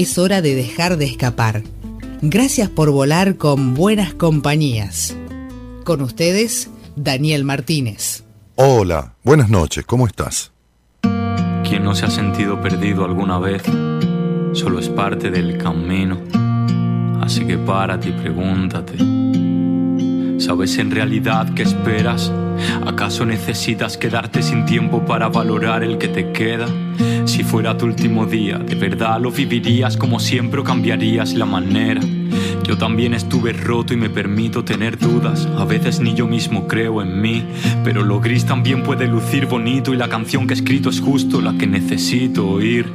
Es hora de dejar de escapar. Gracias por volar con buenas compañías. Con ustedes, Daniel Martínez. Hola, buenas noches, ¿cómo estás? Quien no se ha sentido perdido alguna vez, solo es parte del camino. Así que párate y pregúntate, ¿sabes en realidad qué esperas? ¿Acaso necesitas quedarte sin tiempo para valorar el que te queda? Si fuera tu último día, ¿de verdad lo vivirías como siempre o cambiarías la manera? Yo también estuve roto y me permito tener dudas. A veces ni yo mismo creo en mí. Pero lo gris también puede lucir bonito y la canción que he escrito es justo la que necesito oír.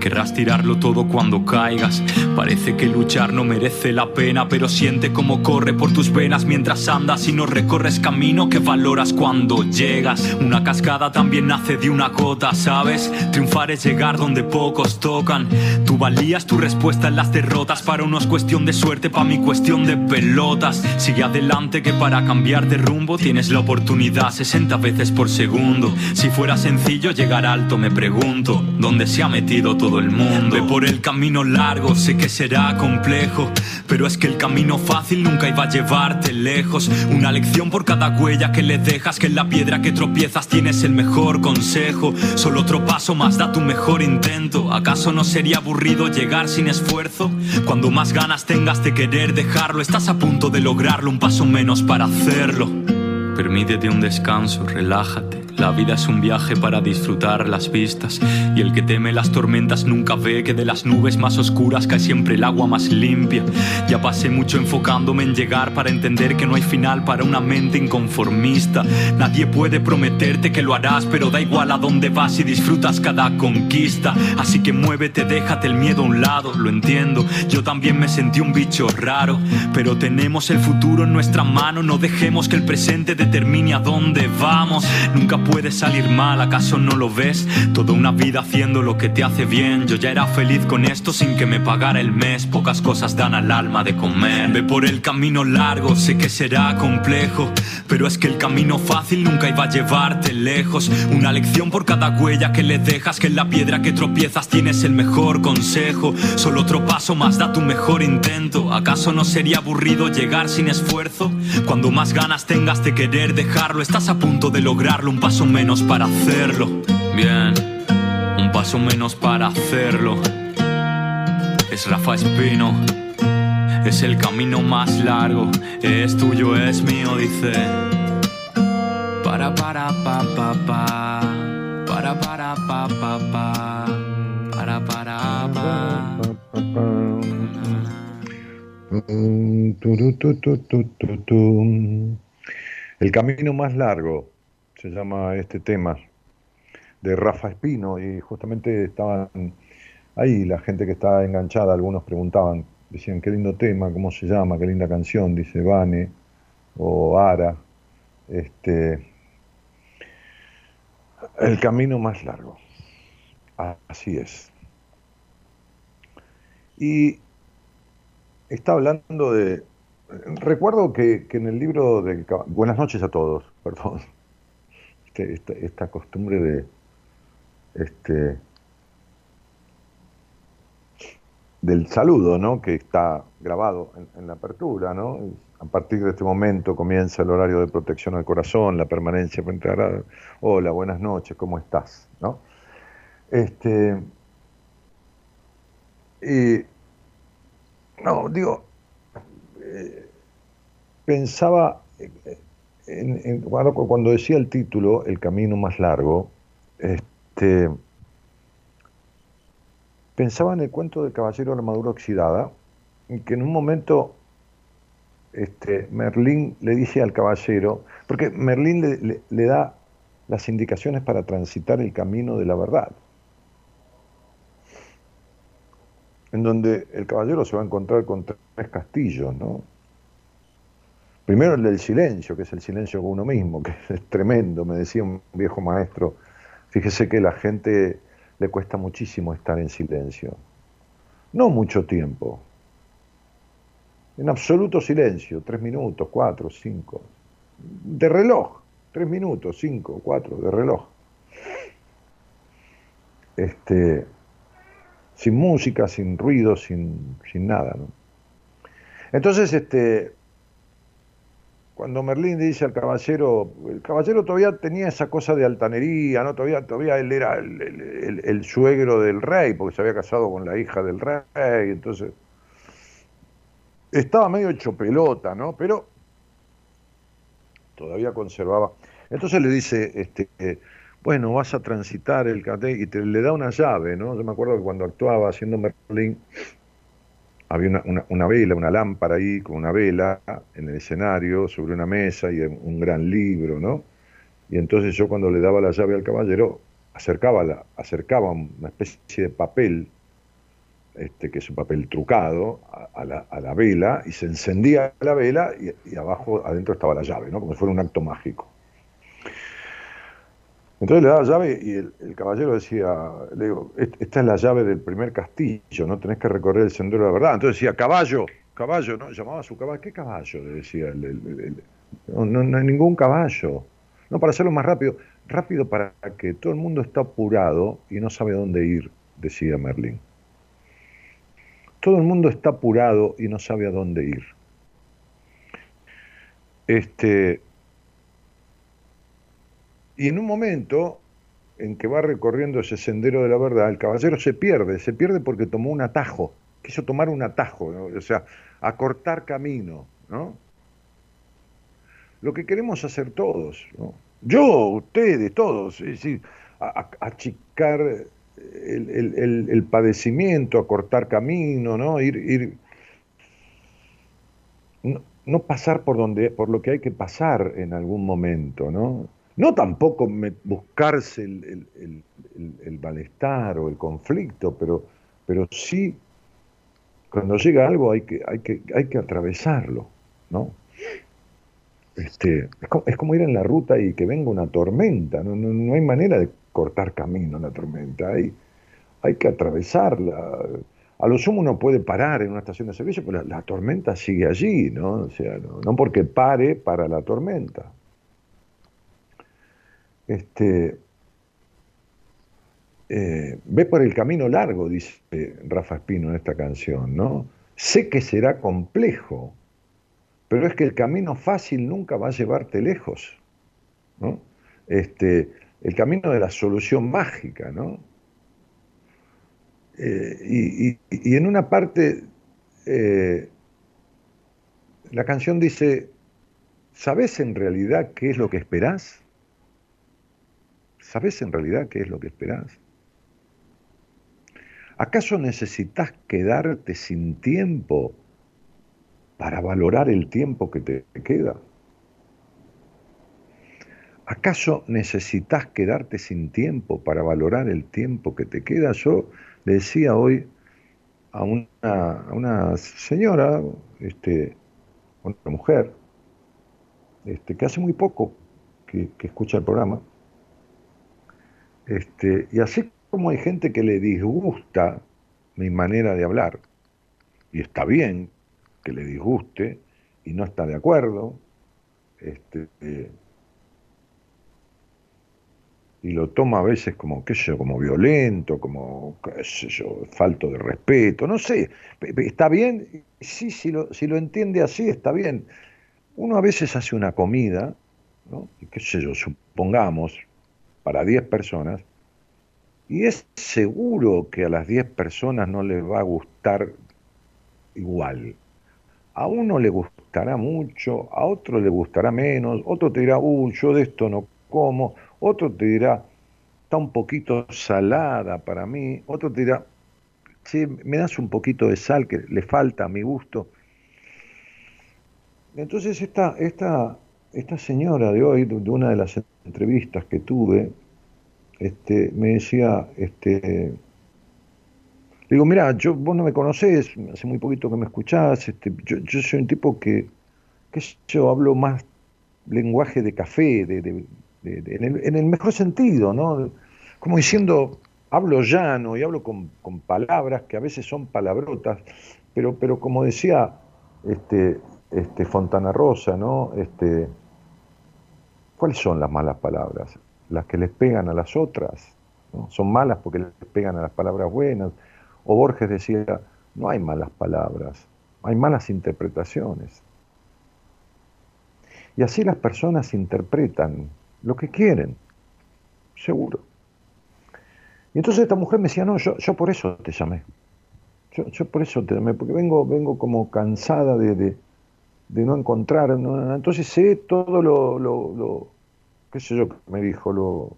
Querrás tirarlo todo cuando caigas. Parece que luchar no merece la pena, pero siente como corre por tus venas mientras andas y no recorres camino que valoras cuando llegas. Una cascada también nace de una gota, ¿sabes? Triunfar es llegar donde pocos tocan. Tu valía es tu respuesta en las derrotas. Para uno es cuestión de suerte pa' mi cuestión de pelotas. Sigue adelante que para cambiar de rumbo tienes la oportunidad 60 veces por segundo. Si fuera sencillo llegar alto, me pregunto, ¿dónde se ha metido todo el mundo? Ve por el camino largo, sé que será complejo, pero es que el camino fácil nunca iba a llevarte lejos. Una lección por cada huella que le dejas, que en la piedra que tropiezas tienes el mejor consejo. Solo otro paso más da tu mejor intento. ¿Acaso no sería aburrido llegar sin esfuerzo? Cuando más ganas tengas querer dejarlo, estás a punto de lograrlo, un paso menos para hacerlo. Permítete un descanso, relájate. La vida es un viaje para disfrutar las vistas y el que teme las tormentas nunca ve que de las nubes más oscuras cae siempre el agua más limpia. Ya pasé mucho enfocándome en llegar para entender que no hay final para una mente inconformista. Nadie puede prometerte que lo harás, pero da igual a dónde vas y disfrutas cada conquista. Así que muévete, déjate el miedo a un lado, lo entiendo. Yo también me sentí un bicho raro, pero tenemos el futuro en nuestra mano, no dejemos que el presente determine a dónde vamos. Nunca puede salir mal, ¿acaso no lo ves? Toda una vida haciendo lo que te hace bien. Yo ya era feliz con esto sin que me pagara el mes. Pocas cosas dan al alma de comer. Ve por el camino largo, sé que será complejo. Pero es que el camino fácil nunca iba a llevarte lejos. Una lección por cada huella que le dejas. Que en la piedra que tropiezas tienes el mejor consejo. Solo otro paso más da tu mejor intento. ¿Acaso no sería aburrido llegar sin esfuerzo? Cuando más ganas tengas de querer dejarlo, estás a punto de lograrlo. Un paso menos para hacerlo. Bien, un paso menos para hacerlo. Es Rafa Espino. Es el camino más largo. Es tuyo, es mío, dice. Para, para, pa, pa, pa. Para, para, pa, pa, pa. Para, para, pa. El camino más largo se llama este tema de Rafa Espino y justamente estaban ahí la gente que estaba enganchada, algunos preguntaban, decían qué lindo tema, cómo se llama, qué linda canción, dice Vane o Ara, este el camino más largo. Así es. Y está hablando de recuerdo que, que en el libro de Buenas noches a todos, perdón este, esta, costumbre de este del saludo, ¿no? Que está grabado en, la apertura, ¿no? A partir de este momento comienza el horario de protección al corazón, la permanencia frente a la... Hola, buenas noches, ¿cómo estás? ¿No? Este... Y... No, digo, eh, pensaba, eh, cuando decía el título, El camino más largo, este, pensaba en el cuento del caballero armadura oxidada, que en un momento este, Merlín le dice al caballero, porque Merlín le, da las indicaciones para transitar el camino de la verdad. en donde el caballero se va a encontrar con tres castillos, ¿no? Primero el del silencio, que es el silencio con uno mismo, que es tremendo, me decía un viejo maestro, fíjese que la gente le cuesta muchísimo estar en silencio, no mucho tiempo, en absoluto silencio, tres minutos, cuatro, cinco, de reloj, tres minutos, cinco, cuatro, de reloj. Este, sin música, sin ruido, sin, sin nada. ¿no? Entonces, este, cuando Merlín dice al caballero, el caballero todavía tenía esa cosa de altanería, ¿no? Todavía, todavía él era el, suegro del rey, porque se había casado con la hija del rey, entonces estaba medio hecho pelota, ¿no? Pero todavía conservaba. Entonces le dice, este, bueno, vas a transitar el y te le da una llave, ¿no? Yo me acuerdo que cuando actuaba haciendo Merlín, había una, vela, una lámpara ahí con una vela en el escenario, sobre una mesa y un gran libro, ¿no? Y entonces yo cuando le daba la llave al caballero, acercaba, la, acercaba una especie de papel, este, que es un papel trucado, a, la, vela, y se encendía la vela y, y abajo, adentro estaba la llave, ¿no? Como si fuera un acto mágico. Entonces le daba la llave y el, caballero decía, le digo, esta es la llave del primer castillo, no tenés que recorrer el sendero de la verdad. Entonces decía, caballo, caballo, ¿no? Llamaba a su caballo, ¿qué caballo? Le decía, el, no, no, hay ningún caballo. No, para hacerlo más rápido, rápido para que todo el mundo está apurado y no sabe dónde ir, decía Merlín. Todo el mundo está apurado y no sabe a dónde ir. Este, y en un momento en que va recorriendo ese sendero de la verdad, el caballero se pierde, se pierde porque tomó un atajo, quiso tomar un atajo, o sea, acortar camino, ¿no? Lo que queremos hacer todos. Yo, ustedes, todos, es decir, achicar el, el, padecimiento, acortar camino, ¿no? Ir, ir no, no pasar por donde, por lo que hay que pasar en algún momento, ¿no? No tampoco buscarse el, malestar o el conflicto, pero, pero sí, cuando llega algo hay que, hay que, hay que atravesarlo, ¿no? Este, es, como, ir en la ruta y que venga una tormenta, no, no, hay manera de cortar camino la tormenta, hay, hay que atravesarla. A lo sumo uno puede parar en una estación de servicio, pero la, tormenta sigue allí, ¿no? O sea, no porque pare para la tormenta. Este, eh, ve por el camino largo, dice Rafa Espino en esta canción, ¿no? Sé que será complejo, pero es que el camino fácil nunca va a llevarte lejos, ¿no? Este, el camino de la solución mágica, ¿no? Eh, y, en una parte, eh, la canción dice, ¿sabes en realidad qué es lo que esperás? ¿Sabes en realidad qué es lo que esperás? ¿Acaso necesitas quedarte sin tiempo para valorar el tiempo que te queda? ¿Acaso necesitas quedarte sin tiempo para valorar el tiempo que te queda? Yo le decía hoy a una, señora, este, una mujer, este, que hace muy poco que escucha el programa, este, y así como hay gente que le disgusta mi manera de hablar, y está bien que le disguste y no está de acuerdo, este, y lo toma a veces como, qué sé yo, como violento, como, qué sé yo, falto de respeto, no sé, está bien, sí, si lo, si lo entiende así, está bien. Uno a veces hace una comida, ¿no? y qué sé yo, supongamos, para 10 personas, y es seguro que a las 10 personas no les va a gustar igual. A uno le gustará mucho, a otro le gustará menos, otro te dirá, uy, yo de esto no como, otro te dirá, está un poquito salada para mí, otro te dirá, sí, me das un poquito de sal que le falta a mi gusto. Entonces esta, esta, esta señora de hoy, de una de las entrevistas que tuve, este, me decía, este, digo, mira, yo, vos no me conocés, hace muy poquito que me escuchás, este, yo, yo soy un tipo que, que yo hablo más lenguaje de café, de, de, en, el, en, el, mejor sentido, ¿no? Como diciendo, hablo llano y hablo con, con, palabras que a veces son palabrotas, pero, pero como decía este, este Fontana Rosa, ¿no? Este, ¿Cuáles son las malas palabras? Las que les pegan a las otras. Son malas porque les pegan a las palabras buenas. O Borges decía, no hay malas palabras, hay malas interpretaciones. Y así las personas interpretan lo que quieren, seguro. Y entonces esta mujer me decía, no, yo, por eso te llamé. Yo, por eso te llamé, porque vengo, vengo como cansada de, de no encontrar. Entonces sé todo lo, lo, lo, qué sé yo, me dijo, lo,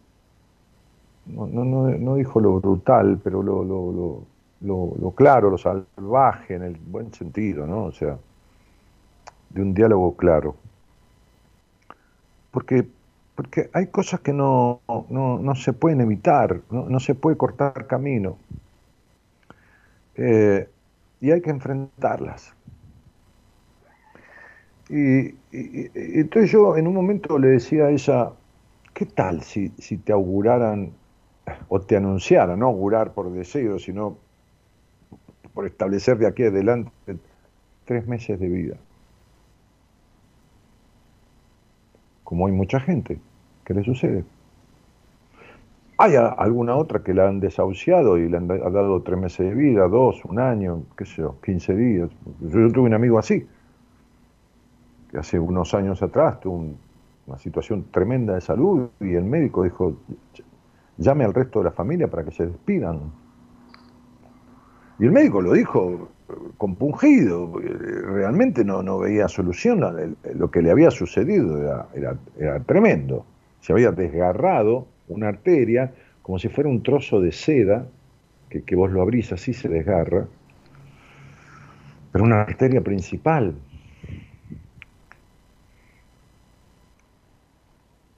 no, no, no, dijo lo brutal, pero lo, lo, lo, claro, lo salvaje, en el buen sentido, ¿no? O sea, de un diálogo claro. Porque porque hay cosas que no, no, se pueden evitar, no, no, se puede cortar camino. Eh, y hay que enfrentarlas. Y, entonces yo en un momento le decía a ella, ¿qué tal si, si te auguraran o te anunciaran, no augurar por deseo, sino por establecer de aquí adelante tres meses de vida? como hay mucha gente que le sucede. Hay alguna otra que la han desahuciado y le han dado tres meses de vida, dos, un año, qué sé yo, 15 días. Yo, tuve un amigo así, hace unos años atrás tuvo una situación tremenda de salud y el médico dijo, llame al resto de la familia para que se despidan. Y el médico lo dijo compungido, realmente no, no veía solución, lo que le había sucedido era, era, tremendo. Se había desgarrado una arteria como si fuera un trozo de seda, que, que vos lo abrís así se desgarra, pero una arteria principal.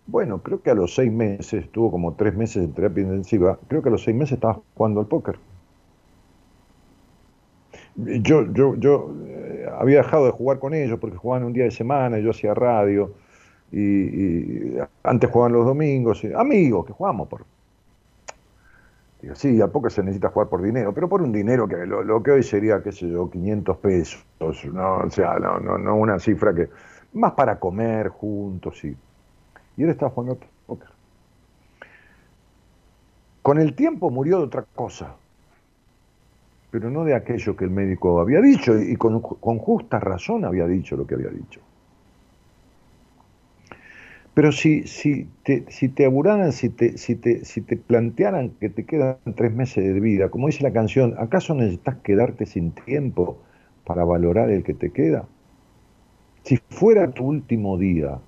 Bueno, creo que a los seis meses, estuvo como tres meses en terapia intensiva, creo que a los seis meses estaba jugando al póker. Yo, yo, yo eh, había dejado de jugar con ellos porque jugaban un día de semana, yo hacía radio, y, antes jugaban los domingos, amigos que jugamos por... Digo, sí, a poco se necesita jugar por dinero, pero por un dinero que lo, que hoy sería, qué sé yo, 500 pesos, no, o sea, no, no, no una cifra que... Más para comer juntos, y... Y él estaba jugando póker. Con el tiempo murió de otra cosa, pero no de aquello que el médico había dicho, y con, justa razón había dicho lo que había dicho. Pero si, si, te, si te auguraran, si te, si, te, si te plantearan que te quedan tres meses de vida, como dice la canción, ¿acaso necesitas quedarte sin tiempo para valorar el que te queda? Si fuera tu último día,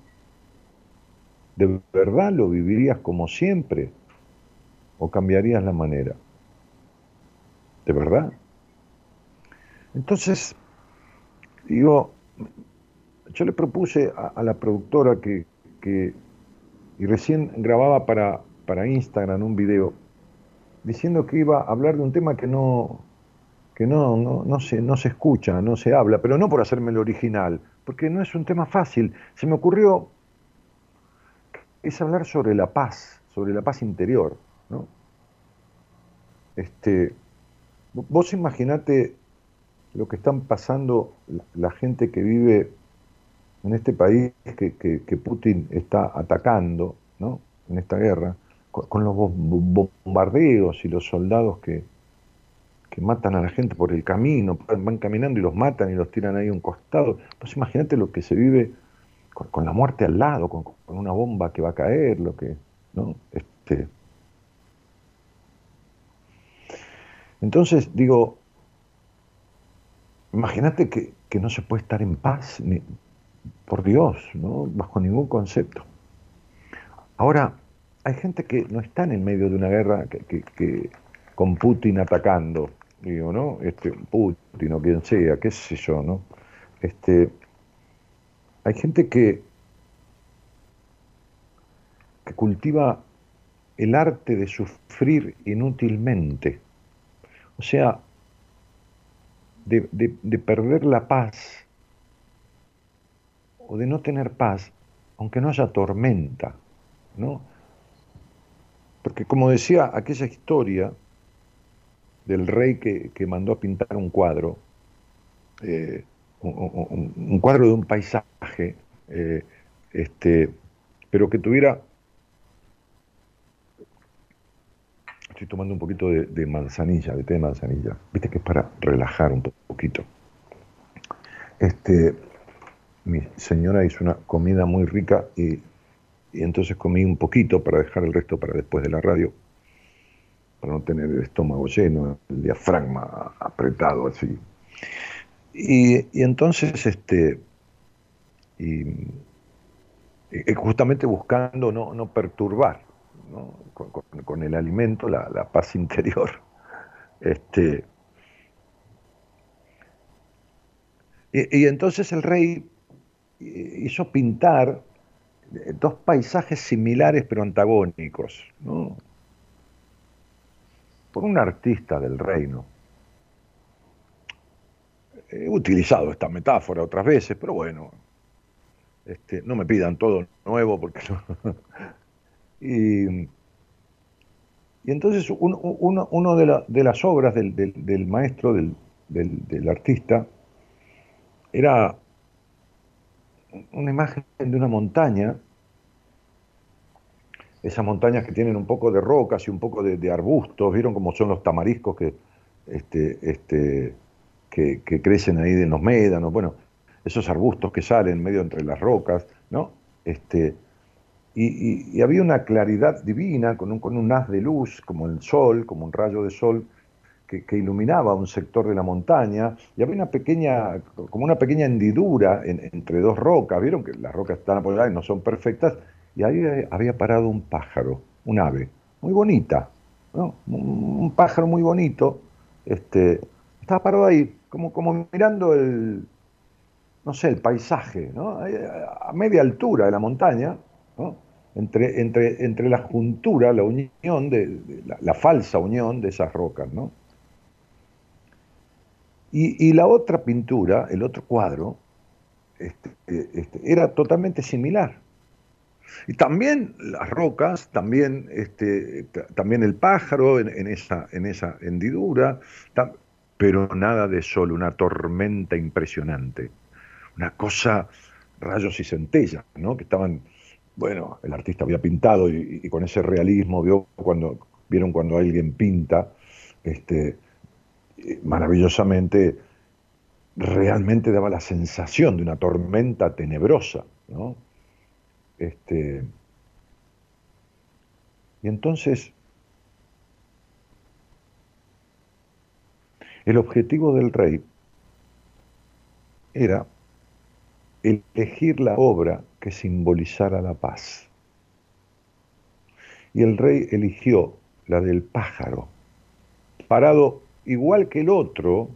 ¿de verdad lo vivirías como siempre? ¿O cambiarías la manera? ¿De verdad? Entonces, digo, yo le propuse a, la productora que, y recién grababa para, para Instagram un video, diciendo que iba a hablar de un tema que no, que no, no, no, se, no se escucha, no se habla, pero no por hacerme el original, porque no es un tema fácil. Se me ocurrió, es hablar sobre la paz, sobre la paz interior. ¿no? Este, Vos imaginate lo que están pasando la gente que vive en este país que, que, Putin está atacando ¿no? en esta guerra, con, los bombardeos y los soldados que, que matan a la gente por el camino, van caminando y los matan y los tiran ahí a un costado. Pues imagínate lo que se vive con, la muerte al lado, con, una bomba que va a caer, lo que, ¿no? Este, Entonces, digo, imagínate que, no se puede estar en paz, ni, por Dios, ¿no? bajo ningún concepto. Ahora, hay gente que no está en el medio de una guerra que, con Putin atacando, digo, ¿no? Este, Putin o quien sea, qué sé yo, ¿no? Este, hay gente que, cultiva el arte de sufrir inútilmente o sea, de, perder la paz o de no tener paz, aunque no haya tormenta, ¿no? Porque como decía aquella historia del rey que, mandó a pintar un cuadro, eh, un, cuadro de un paisaje, eh, este, pero que tuviera estoy tomando un poquito de, manzanilla, de té de manzanilla. Viste que es para relajar un poquito. Este, mi señora hizo una comida muy rica y, entonces comí un poquito para dejar el resto para después de la radio, para no tener el estómago lleno, el diafragma apretado así. Y, entonces, este, y, justamente buscando no, no perturbar con, el alimento, la, paz interior. Este, y, entonces el rey hizo pintar dos paisajes similares pero antagónicos, por un artista del reino. He utilizado esta metáfora otras veces, pero bueno, este, no me pidan todo nuevo porque no, y, entonces uno, de, las obras del, maestro, del, artista, era una imagen de una montaña, esas montañas que tienen un poco de rocas y un poco de, arbustos, vieron cómo son los tamariscos que, este, este, que, crecen ahí de los médanos, bueno, esos arbustos que salen medio entre las rocas, ¿no? Este, y, había una claridad divina con un, con un haz de luz, como el sol, como un rayo de sol, que, iluminaba un sector de la montaña, y había una pequeña, como una pequeña hendidura entre dos rocas, vieron que las rocas están apoyadas y no son perfectas, y ahí había parado un pájaro, un ave, muy bonita, un, pájaro muy bonito, este, estaba parado ahí, como, como mirando el, no sé, el paisaje, ¿no? a media altura de la montaña, entre, entre, entre, la juntura, la unión, de, la, falsa unión de esas rocas. ¿no? Y, la otra pintura, el otro cuadro, este, este, era totalmente similar. Y también las rocas, también, este, también el pájaro en, esa, en esa hendidura, pero nada de sol, una tormenta impresionante, una cosa, rayos y centellas, ¿no? que estaban bueno, el artista había pintado y, con ese realismo vio cuando, vieron cuando alguien pinta, este, maravillosamente, realmente daba la sensación de una tormenta tenebrosa, ¿no? Este, y entonces, el objetivo del rey era elegir la obra que simbolizara la paz. Y el rey eligió la del pájaro, parado igual que el otro,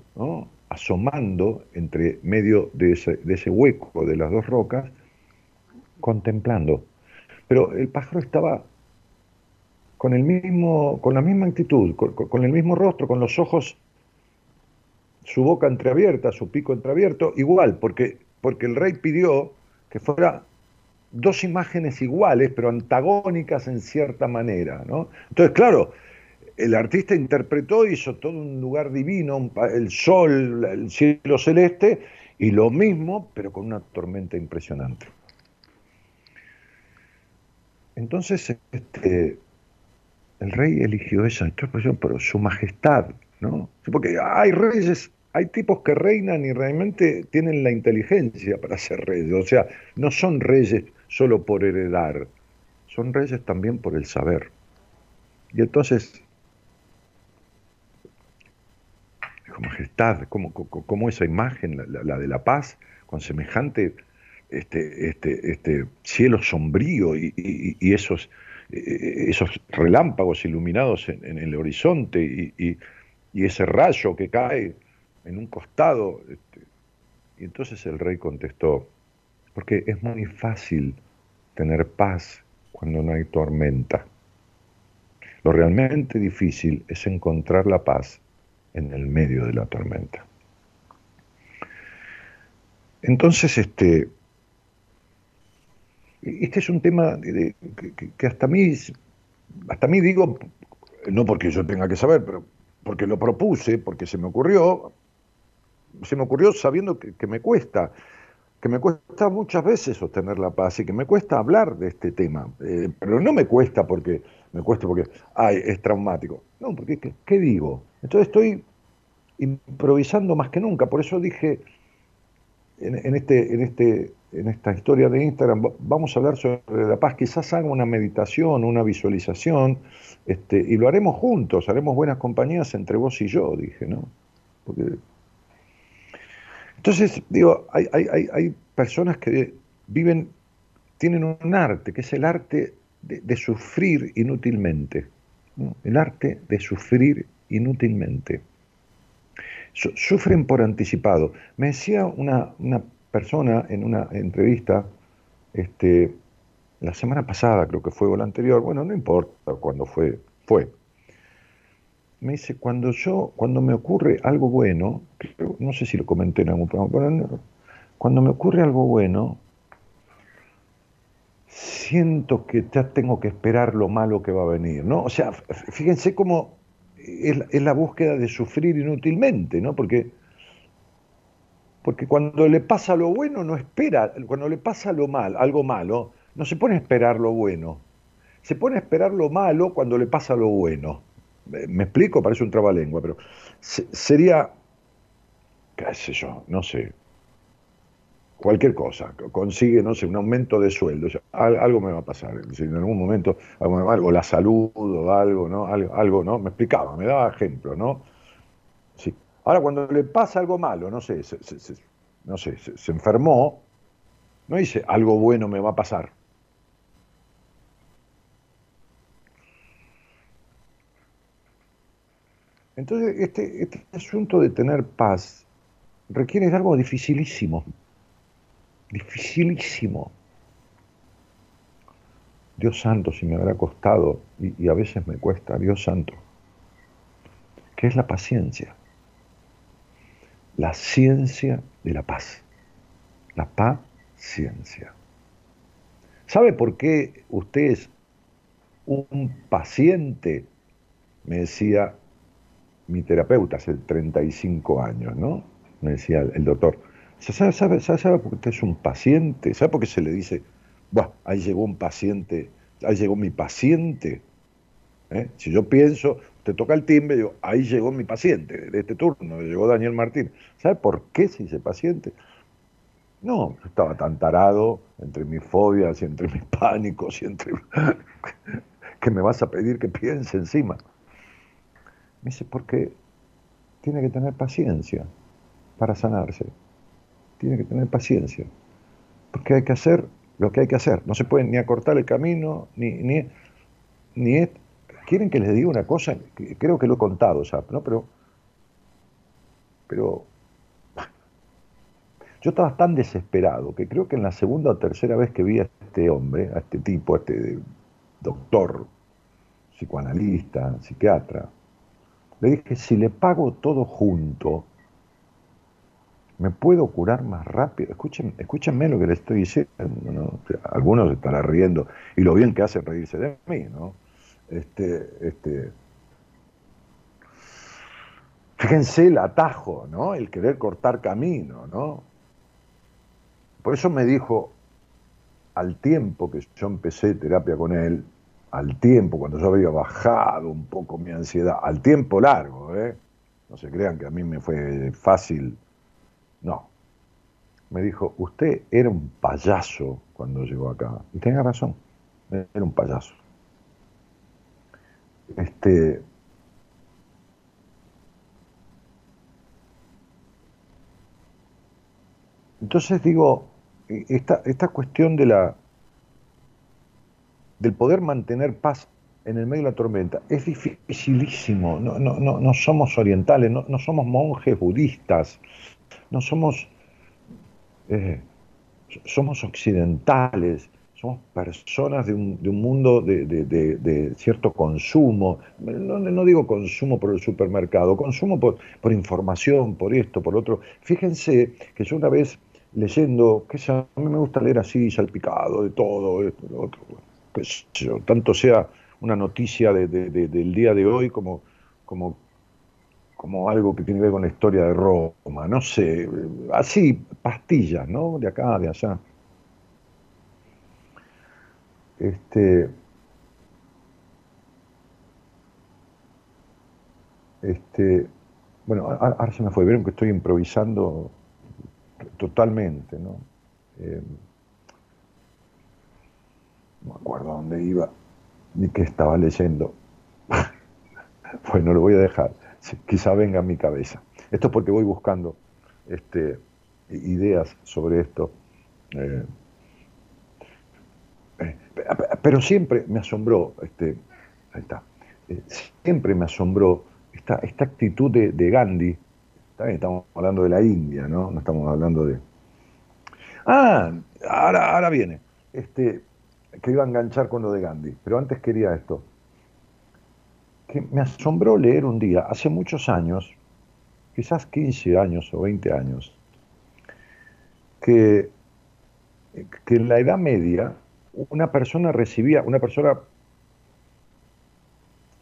asomando entre medio de ese, de ese hueco de las dos rocas, contemplando. Pero el pájaro estaba con, el mismo, con la misma actitud, con, el mismo rostro, con los ojos, su boca entreabierta, su pico entreabierto, igual, porque, porque el rey pidió que fuera dos imágenes iguales, pero antagónicas en cierta manera. ¿no? Entonces, claro, el artista interpretó, hizo todo un lugar divino, el sol, el cielo celeste, y lo mismo, pero con una tormenta impresionante. Entonces, este, el rey eligió esa interpretación, pero su majestad, ¿no? Porque hay reyes hay tipos que reinan y realmente tienen la inteligencia para ser reyes. O sea, no son reyes solo por heredar, son reyes también por el saber. Y entonces, dijo, majestad, como, esa imagen, la, de la paz, con semejante este, este, este cielo sombrío y, esos, e, esos relámpagos iluminados en, el horizonte y, ese rayo que cae en un costado. Este, y entonces el rey contestó, porque es muy fácil tener paz cuando no hay tormenta. Lo realmente difícil es encontrar la paz en el medio de la tormenta. entonces, este, este es un tema que, hasta mí, hasta mí digo, no porque yo tenga que saber, pero porque lo propuse, porque se me ocurrió, se me ocurrió sabiendo que, me cuesta, que me cuesta muchas veces sostener la paz y que me cuesta hablar de este tema, eh, pero no me cuesta porque me cuesta porque ay, es traumático, no, porque ¿qué, digo? Entonces estoy improvisando más que nunca, por eso dije en, este, en, este, en esta historia de Instagram, vamos a hablar sobre la paz, quizás haga una meditación, una visualización, este, y lo haremos juntos, haremos buenas compañías entre vos y yo, dije, ¿no? Entonces, digo, hay, hay, hay, personas que viven, tienen un arte, que es el arte de, sufrir inútilmente, el arte de sufrir inútilmente. sufren por anticipado. Me decía una, una persona en una entrevista, este, la semana pasada creo que fue o la anterior, bueno, no importa cuándo fue, fue. Me dice, cuando yo, cuando me ocurre algo bueno, no sé si lo comenté en algún programa, cuando me ocurre algo bueno, siento que ya tengo que esperar lo malo que va a venir, ¿no? O sea, fíjense cómo es la búsqueda de sufrir inútilmente, ¿no? Porque porque cuando le pasa lo bueno no espera, cuando le pasa lo mal, algo malo, no se pone a esperar lo bueno, se pone a esperar lo malo cuando le pasa lo bueno. Me explico, parece un trabalengua, pero sería, qué sé yo, no sé, cualquier cosa, consigue, no sé, un aumento de sueldo, algo me va a pasar, en algún momento, algo, la salud o algo, ¿no? Algo, ¿no? Me explicaba, me daba ejemplo, ¿no? Ahora, cuando le pasa algo malo, no sé, no sé, se enfermó, no dice algo bueno me va a pasar. Entonces, este, este asunto de tener paz requiere algo dificilísimo, dificilísimo. Dios santo, si me habrá costado, y, a veces me cuesta, Dios santo, que es la paciencia, la ciencia de la paz, la paciencia. ¿Sabe por qué usted es un paciente? Me decía mi terapeuta hace 35 años, ¿no? Me decía el, doctor. ¿Sabe, sabe, sabe, por qué es un paciente? ¿Sabe por qué se le dice, Buah, ahí llegó un paciente, ahí llegó mi paciente? ¿Eh? Si yo pienso, te toca el timbre, digo, ahí llegó mi paciente de este turno, llegó Daniel Martín. ¿Sabe por qué se dice paciente? No, estaba tan tarado entre mis fobias y entre mis pánicos y entre... que me vas a pedir que piense encima. Me dice, porque tiene que tener paciencia para sanarse. Tiene que tener paciencia. Porque hay que hacer lo que hay que hacer. No se puede ni acortar el camino, ni... ni, ni ¿Quieren que les diga una cosa? Creo que lo he contado ya, ¿no? Pero... Pero... Yo estaba tan desesperado que creo que en la segunda o tercera vez que vi a este hombre, a este tipo, a este doctor, psicoanalista, psiquiatra, le dije, si le pago todo junto, ¿me puedo curar más rápido? Escuchen, escúchenme lo que le estoy diciendo. algunos estarán riendo y lo bien que hace reírse de mí, ¿no? Este, este, fíjense el atajo, ¿no? El querer cortar camino, ¿no? Por eso me dijo, al tiempo que yo empecé terapia con él, al tiempo, cuando yo había bajado un poco mi ansiedad, al tiempo largo, ¿eh? no se crean que a mí me fue fácil, no. Me dijo, usted era un payaso cuando llegó acá. Y tenía razón, era un payaso. Este, entonces digo, esta, esta cuestión de la, del poder mantener paz en el medio de la tormenta es dificilísimo. No, no, no, no somos orientales, no, somos monjes budistas, no somos, eh, somos occidentales, somos personas de un, de un mundo de, cierto consumo. No, no, digo consumo por el supermercado, consumo por, información, por esto, por otro. Fíjense que yo una vez leyendo, sé, a mí me gusta leer así, salpicado de todo, esto, lo otro, yo, tanto sea una noticia de, de, del día de hoy como, como, como algo que tiene que ver con la historia de Roma, no sé, así, pastillas, ¿no? De acá, de allá. Este, este, bueno, ahora se me fue, vieron que estoy improvisando totalmente, ¿no? Eh, no me acuerdo a dónde iba ni qué estaba leyendo. pues no lo voy a dejar, quizá venga a mi cabeza. Esto es porque voy buscando este, ideas sobre esto. Eh, pero siempre me asombró, este, ahí está, siempre me asombró esta, esta actitud de, de Gandhi, estamos hablando de la India, ¿no? No estamos hablando de... Ah, ahora, ahora viene. Este, que iba a enganchar con lo de Gandhi, pero antes quería esto. Que me asombró leer un día, hace muchos años, quizás 15 años o 20 años, que, que en la Edad Media una persona recibía, una persona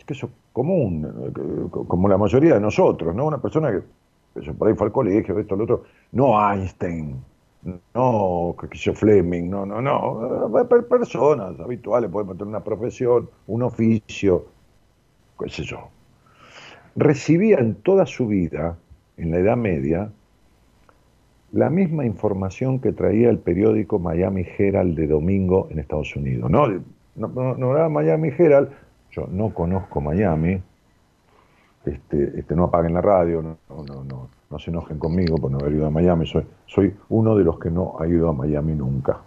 que eso común, como la mayoría de nosotros, ¿no? Una persona que eso por ahí fue al colegio, esto, lo otro. No Einstein, no que Fleming, no, no, no. Eh, personas habituales, pueden tener una profesión, un oficio, qué sé yo. Recibían toda su vida, en la Edad Media, la misma información que traía el periódico Miami Herald de domingo en Estados Unidos. No, no, era Miami Herald, yo no conozco Miami, este, este, no apaguen la radio, no, no, no, no, se enojen conmigo por no haber ido a Miami, soy, soy uno de los que no ha ido a Miami nunca.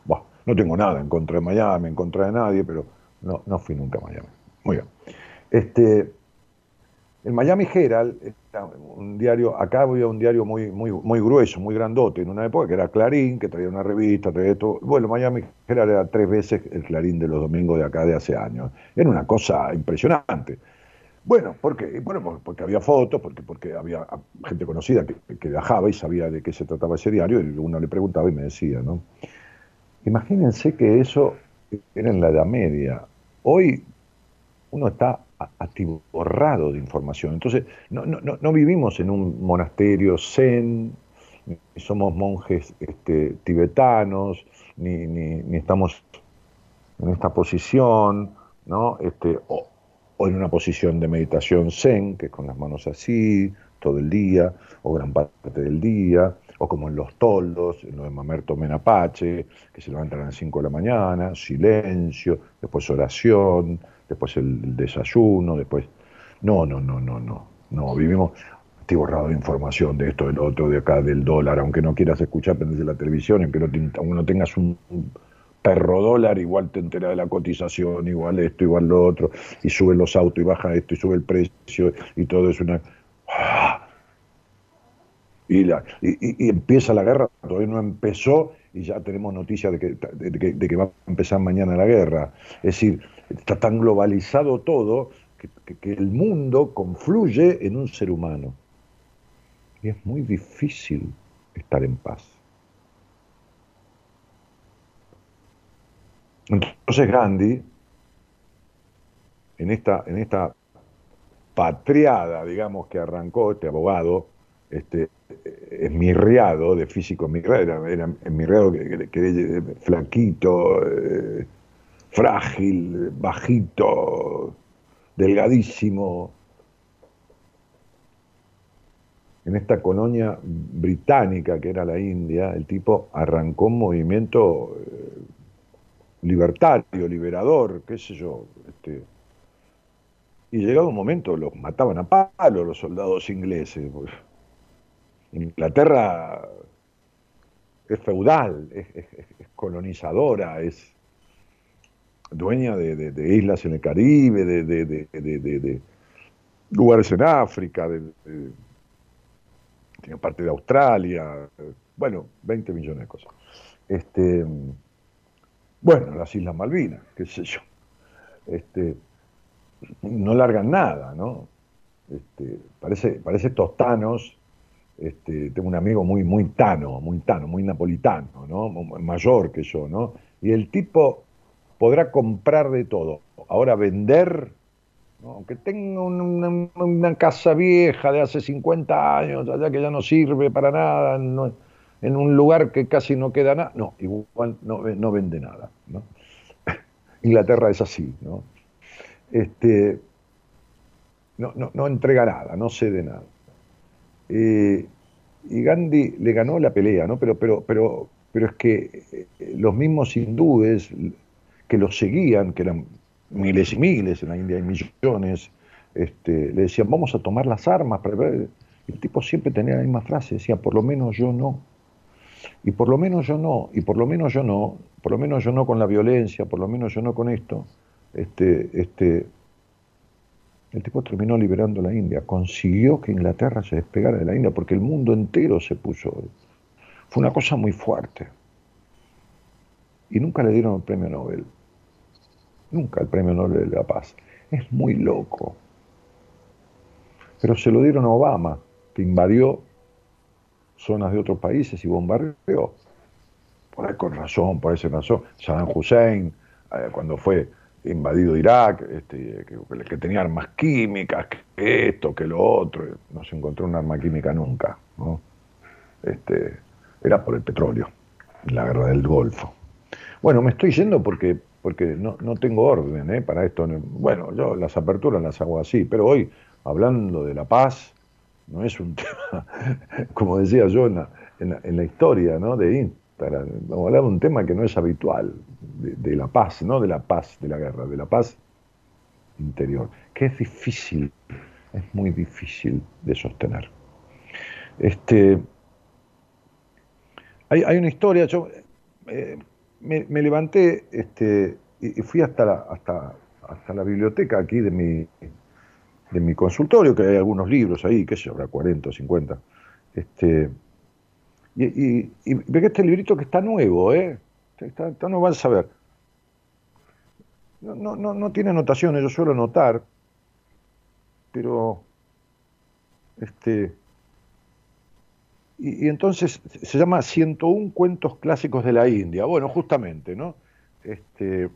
no tengo nada en contra de Miami, en contra de nadie, pero no, no fui nunca a Miami. Muy bien. Este, el Miami Herald, un diario, acá había un diario muy, muy, muy grueso, muy grandote, en una época que era Clarín, que traía una revista, traía esto. Bueno, Miami Herald era tres veces el Clarín de los domingos de acá de hace años. Era una cosa impresionante. Bueno, ¿por qué? Bueno, porque había fotos, porque, porque había gente conocida que, que, viajaba y sabía de qué se trataba ese diario, y uno le preguntaba y me decía, ¿no? Imagínense que eso era en la Edad Media. Hoy uno está atiborrado de información. Entonces, no, no, no vivimos en un monasterio zen, ni somos monjes este, tibetanos, ni, ni, estamos en esta posición, ¿no? Este, o en una posición de meditación zen, que es con las manos así, todo el día, o gran parte del día, o como en los toldos, en lo de Mamerto Menapache, que se levantan a las 5 de la mañana, silencio, después oración, después el desayuno, después... No, no, no, no, no, no, vivimos, borrado de información de esto, del otro, de acá, del dólar, aunque no quieras escuchar, prendes de la televisión, aunque no, aunque no tengas un perro dólar, igual te entera de la cotización, igual esto, igual lo otro, y suben los autos y baja esto y sube el precio y todo es una... Y, la, y, empieza la guerra, todavía no empezó y ya tenemos noticias de que, de, que, va a empezar mañana la guerra. Es decir, está tan globalizado todo que, que el mundo confluye en un ser humano. Y es muy difícil estar en paz. Entonces Gandhi, en esta, en esta patriada, digamos, que arrancó este abogado, este, esmirriado, de físico esmirriado, era, esmirriado, que, que, flaquito, eh, frágil, bajito, delgadísimo. En esta colonia británica que era la India, el tipo arrancó un movimiento eh, libertario, liberador, qué sé yo. Este, y llegado un momento los mataban a palo los soldados ingleses. Inglaterra es feudal, es, colonizadora, es dueña de, islas en el Caribe, de, lugares en África, tiene parte de Australia, bueno, 20 millones de cosas. Este, bueno, las Islas Malvinas, qué sé yo. Este, no largan nada, ¿no? Este, parece, parece tostanos este, tengo un amigo muy, muy tano, muy tano, muy napolitano, ¿no? Mayor que yo, ¿no? Y el tipo podrá comprar de todo. Ahora vender, aunque tenga una, casa vieja de hace 50 años, allá que ya no sirve para nada, en un lugar que casi no queda nada, no, igual no, vende nada. Inglaterra es así, ¿no? Este, no, no, no entrega nada, no cede nada. Eh, y Gandhi le ganó la pelea, ¿no? Pero, pero, pero, pero es que eh, los mismos hindúes que los seguían, que eran miles y miles, en la India hay millones, este, le decían, vamos a tomar las armas. El tipo siempre tenía la misma frase, decía, por lo menos yo no. Y por lo menos yo no, y por lo menos yo no, por lo menos yo no con la violencia, por lo menos yo no con esto. Este, este, el tipo terminó liberando la India, consiguió que Inglaterra se despegara de la India, porque el mundo entero se puso. Fue una cosa muy fuerte. Y nunca le dieron el premio Nobel. Nunca el premio Nobel de la Paz. Es muy loco. Pero se lo dieron a Obama, que invadió zonas de otros países y bombardeó. Por ahí con razón, por esa razón. Saddam Hussein, eh, cuando fue invadido Irak, este, que, tenía armas químicas, que esto, que lo otro, no se encontró un arma química nunca, ¿no? Este, era por el petróleo, la guerra del Golfo. Bueno, me estoy yendo porque, porque no, no tengo orden ¿eh? para esto. Bueno, yo las aperturas las hago así, pero hoy, hablando de la paz, no es un tema, como decía yo en la, en la, historia ¿no? de Vamos a hablar de un tema que no es habitual, de, la paz, no de la paz de la guerra, de la paz interior, que es difícil, es muy difícil de sostener. Este, hay, una historia, yo eh, me, levanté este, y, fui hasta la, hasta, hasta la biblioteca aquí de mi, de mi consultorio, que hay algunos libros ahí, qué sé, habrá 40 o 50. Este, y, ve que este librito que está nuevo, ¿eh? Está, no vas a ver. No, no, no, tiene anotaciones, yo suelo anotar, pero este y, entonces se llama 101 cuentos clásicos de la India. Bueno, justamente, ¿no? Este,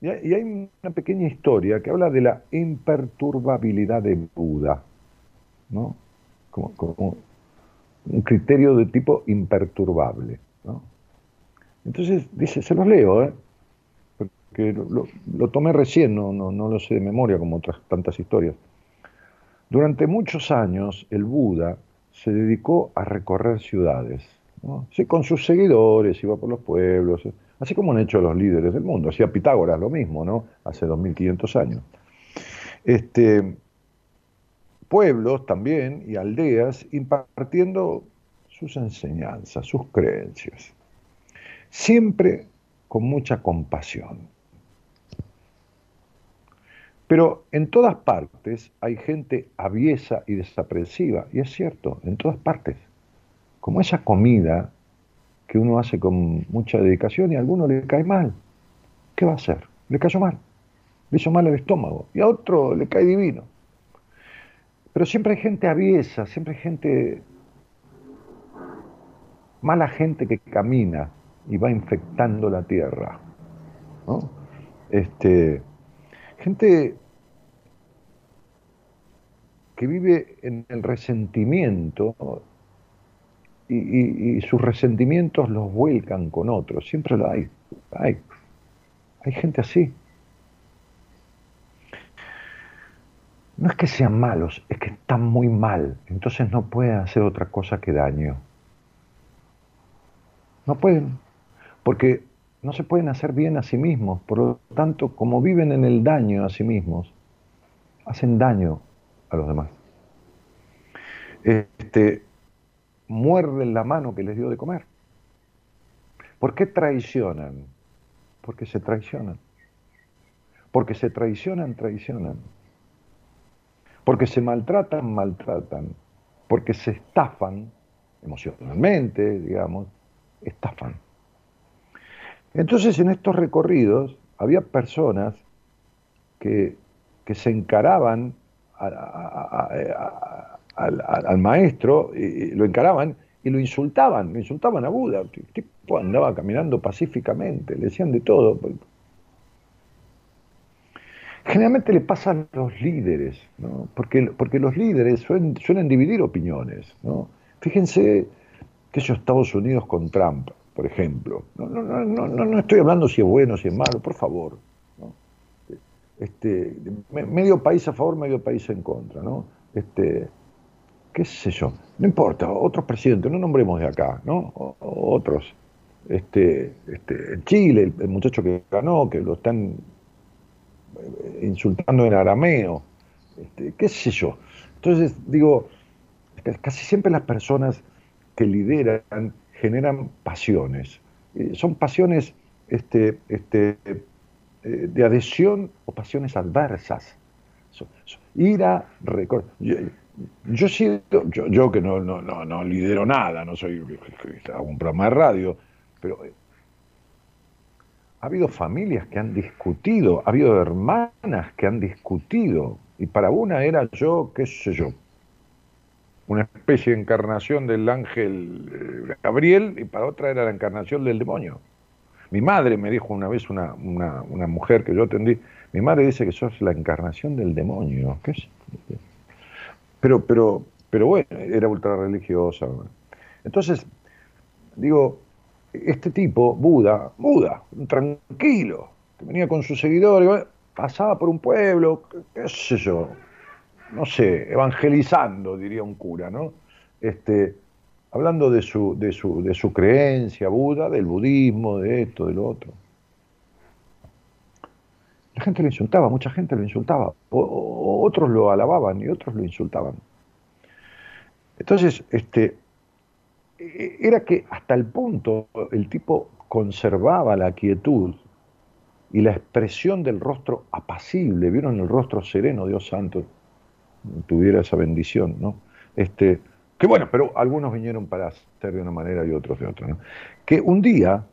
y hay una pequeña historia que habla de la imperturbabilidad de Buda, ¿no? Como, un criterio de tipo imperturbable. Entonces, dice, se los leo, ¿eh? porque lo, tomé recién, no, no, no, lo sé de memoria como otras tantas historias. Durante muchos años el Buda se dedicó a recorrer ciudades, sí, con sus seguidores, iba por los pueblos, así como han hecho los líderes del mundo. Hacía Pitágoras lo mismo, ¿no? Hace 2500 años. Este, pueblos también y aldeas impartiendo sus enseñanzas, sus creencias, siempre con mucha compasión. Pero en todas partes hay gente aviesa y desaprensiva, y es cierto, en todas partes. Como esa comida que uno hace con mucha dedicación y a alguno le cae mal. ¿Qué va a hacer? Le cayó mal. Le hizo mal el estómago. Y a otro le cae divino. Pero siempre hay gente aviesa, siempre hay gente, mala gente que camina y va infectando la tierra. Este, gente que vive en el resentimiento y, sus resentimientos los vuelcan con otros. Siempre lo hay. Hay, hay gente así. No es que sean malos, es que están muy mal, entonces no pueden hacer otra cosa que daño. No pueden, porque no se pueden hacer bien a sí mismos, por lo tanto, como viven en el daño a sí mismos, hacen daño a los demás. Este, muerden la mano que les dio de comer. ¿Por qué traicionan? Porque se traicionan. Porque se traicionan, traicionan porque se maltratan, maltratan, porque se estafan emocionalmente, digamos, estafan. Entonces en estos recorridos había personas que, se encaraban a, al, maestro, lo encaraban y lo insultaban, lo insultaban a Buda. El tipo andaba caminando pacíficamente, le decían de todo. Generalmente le pasa a los líderes, ¿no? porque, porque los líderes suelen, suelen dividir opiniones. ¿no? Fíjense que eso Estados Unidos con Trump, por ejemplo. No, no, no, no, no estoy hablando si es bueno, si es malo, por favor. Este, medio país a favor, medio país en contra, ¿no? Este, qué sé yo, no importa, otros presidentes, no nombremos de acá, ¿no? otros. Este, este, Chile, el, muchacho que ganó, que lo están insultando en arameo, este, qué sé yo. Entonces, digo, casi siempre las personas que lideran generan pasiones. son pasiones este, este, eh, de adhesión o pasiones adversas. ira, record. Yo, siento, yo, yo que no, no, no, no, lidero nada, no soy un programa de radio, pero eh, ha habido familias que han discutido, ha habido hermanas que han discutido, y para una era yo, qué sé yo, una especie de encarnación del ángel eh, Gabriel, y para otra era la encarnación del demonio. Mi madre me dijo una vez, una, una, mujer que yo atendí, mi madre dice que sos la encarnación del demonio. ¿Qué es? Pero, pero, pero bueno, era ultra religiosa. Entonces, digo, este tipo, Buda, Buda, tranquilo, que venía con sus seguidores, pasaba por un pueblo, qué sé yo, no sé, evangelizando, diría un cura, ¿no? Este, hablando de su, de su, de su creencia Buda, del budismo, de esto, de lo otro. La gente lo insultaba, mucha gente lo insultaba, otros lo alababan y otros lo insultaban. Entonces, este, era que hasta el punto el tipo conservaba la quietud y la expresión del rostro apacible, vieron el rostro sereno, Dios santo, tuviera esa bendición, ¿no? Este, que bueno, pero algunos vinieron para hacer de una manera y otros de otra. Que un día,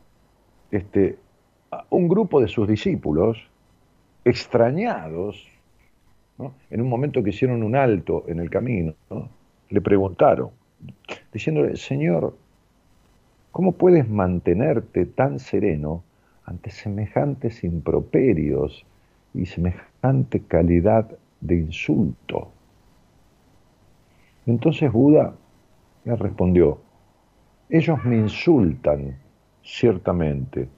este, un grupo de sus discípulos, extrañados, en un momento que hicieron un alto en el camino, le preguntaron, diciéndole, Señor, ¿cómo puedes mantenerte tan sereno ante semejantes improperios y semejante calidad de insulto? Entonces Buda le respondió, ellos me insultan, ciertamente,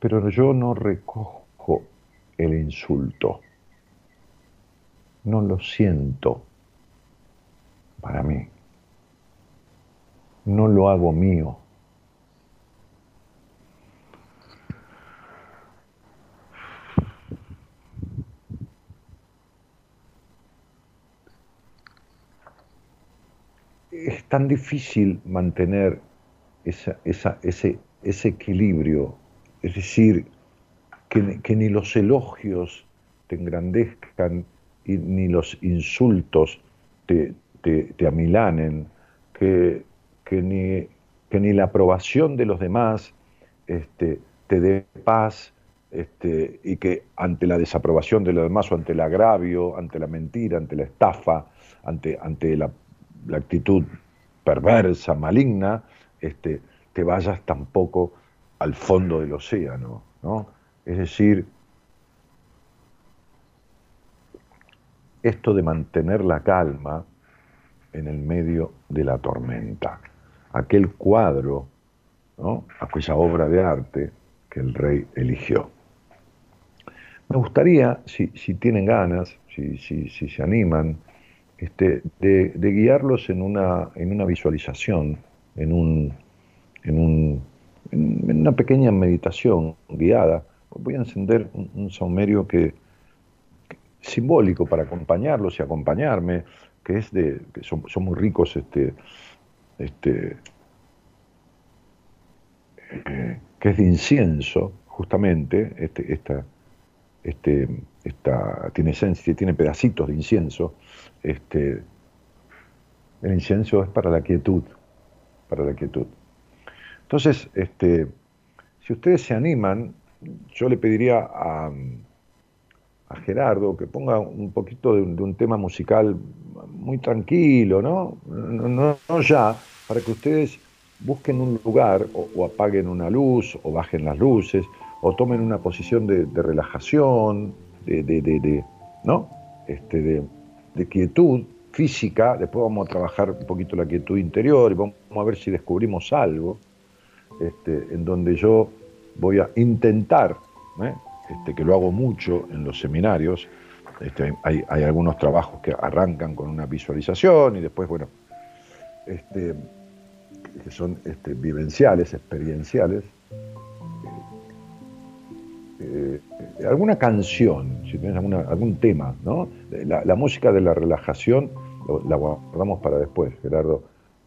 pero yo no recojo el insulto, no lo siento para mí, no lo hago mío. es tan difícil mantener ese, ese, equilibrio, es decir, que, ni los elogios te engrandezcan y ni los insultos te, amilanen, que, ni, que ni la aprobación de los demás este, te dé paz este, y que ante la desaprobación de los demás o ante el agravio, ante la mentira, ante la estafa, ante, ante la la actitud perversa, maligna, este, te vayas tampoco al fondo del océano. ¿no? Es decir, esto de mantener la calma en el medio de la tormenta. Aquel cuadro, ¿no? aquella obra de arte que el rey eligió. Me gustaría, si, tienen ganas, si, si, si se animan, este, de, guiarlos en una, en una visualización, en, un, en, un, en una pequeña meditación guiada. Voy a encender un, saumerio que, simbólico para acompañarlos y acompañarme, que es de, que son, muy ricos, este, este, eh, que es de incienso, justamente, este, esta, este, esta, tiene pedacitos de incienso, el incienso es para la quietud, para la quietud. Entonces, este, si ustedes se animan, yo le pediría a, a Gerardo que ponga un poquito de, un tema musical muy tranquilo, ¿no? No, no ya, para que ustedes busquen un lugar o, apaguen una luz o bajen las luces o tomen una posición de, relajación, de, de, ¿no? este, de, quietud física, después vamos a trabajar un poquito la quietud interior y vamos a ver si descubrimos algo este, en donde yo voy a intentar, ¿eh? Este, que lo hago mucho en los seminarios, este, hay, algunos trabajos que arrancan con una visualización y después, bueno, este, que son vivenciales, experienciales. Eh, eh, alguna canción, si tienes algún tema, ¿no? La, música de la relajación la guardamos para después, Gerardo.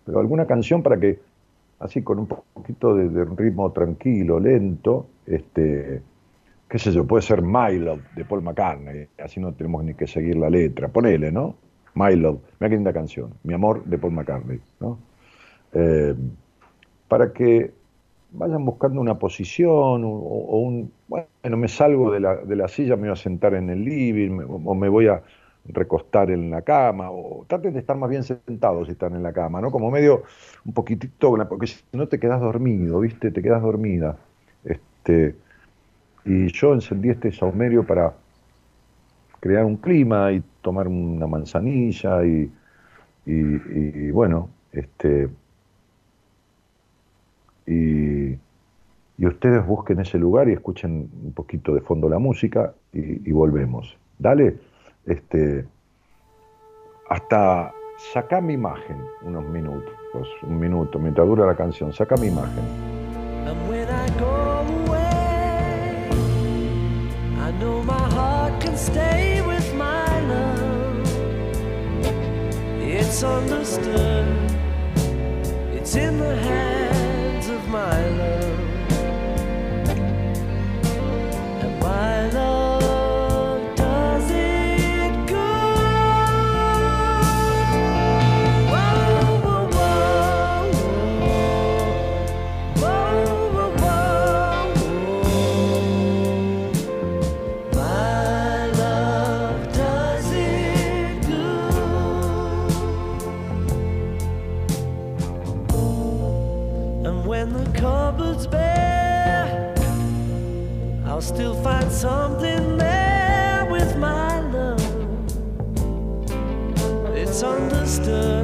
Pero alguna canción para que, así con un poquito de, ritmo tranquilo, lento, este, qué sé yo, puede ser My Love de Paul McCartney, así no tenemos ni que seguir la letra. Ponele, ¿no? My Love, mira qué linda canción, Mi amor de Paul McCartney, ¿no? Eh, para que vayan buscando una posición o, un, bueno, me salgo de la, de la, silla, me voy a sentar en el living o me voy a recostar en la cama, o traten de estar más bien sentados si están en la cama, ¿no? Como medio, un poquitito, porque si no te quedas dormido, ¿viste? Te quedas dormida. Este, y yo encendí este saumerio para crear un clima y tomar una manzanilla y, y bueno, este, y, ustedes busquen ese lugar y escuchen un poquito de fondo la música y, volvemos. Dale, este, hasta saca mi imagen unos minutos, un minuto, mientras dura la canción, saca mi imagen. I know my heart can stay with my love. It's understood, it's in the hands of my love. And my love. Something there with my love. It's understood,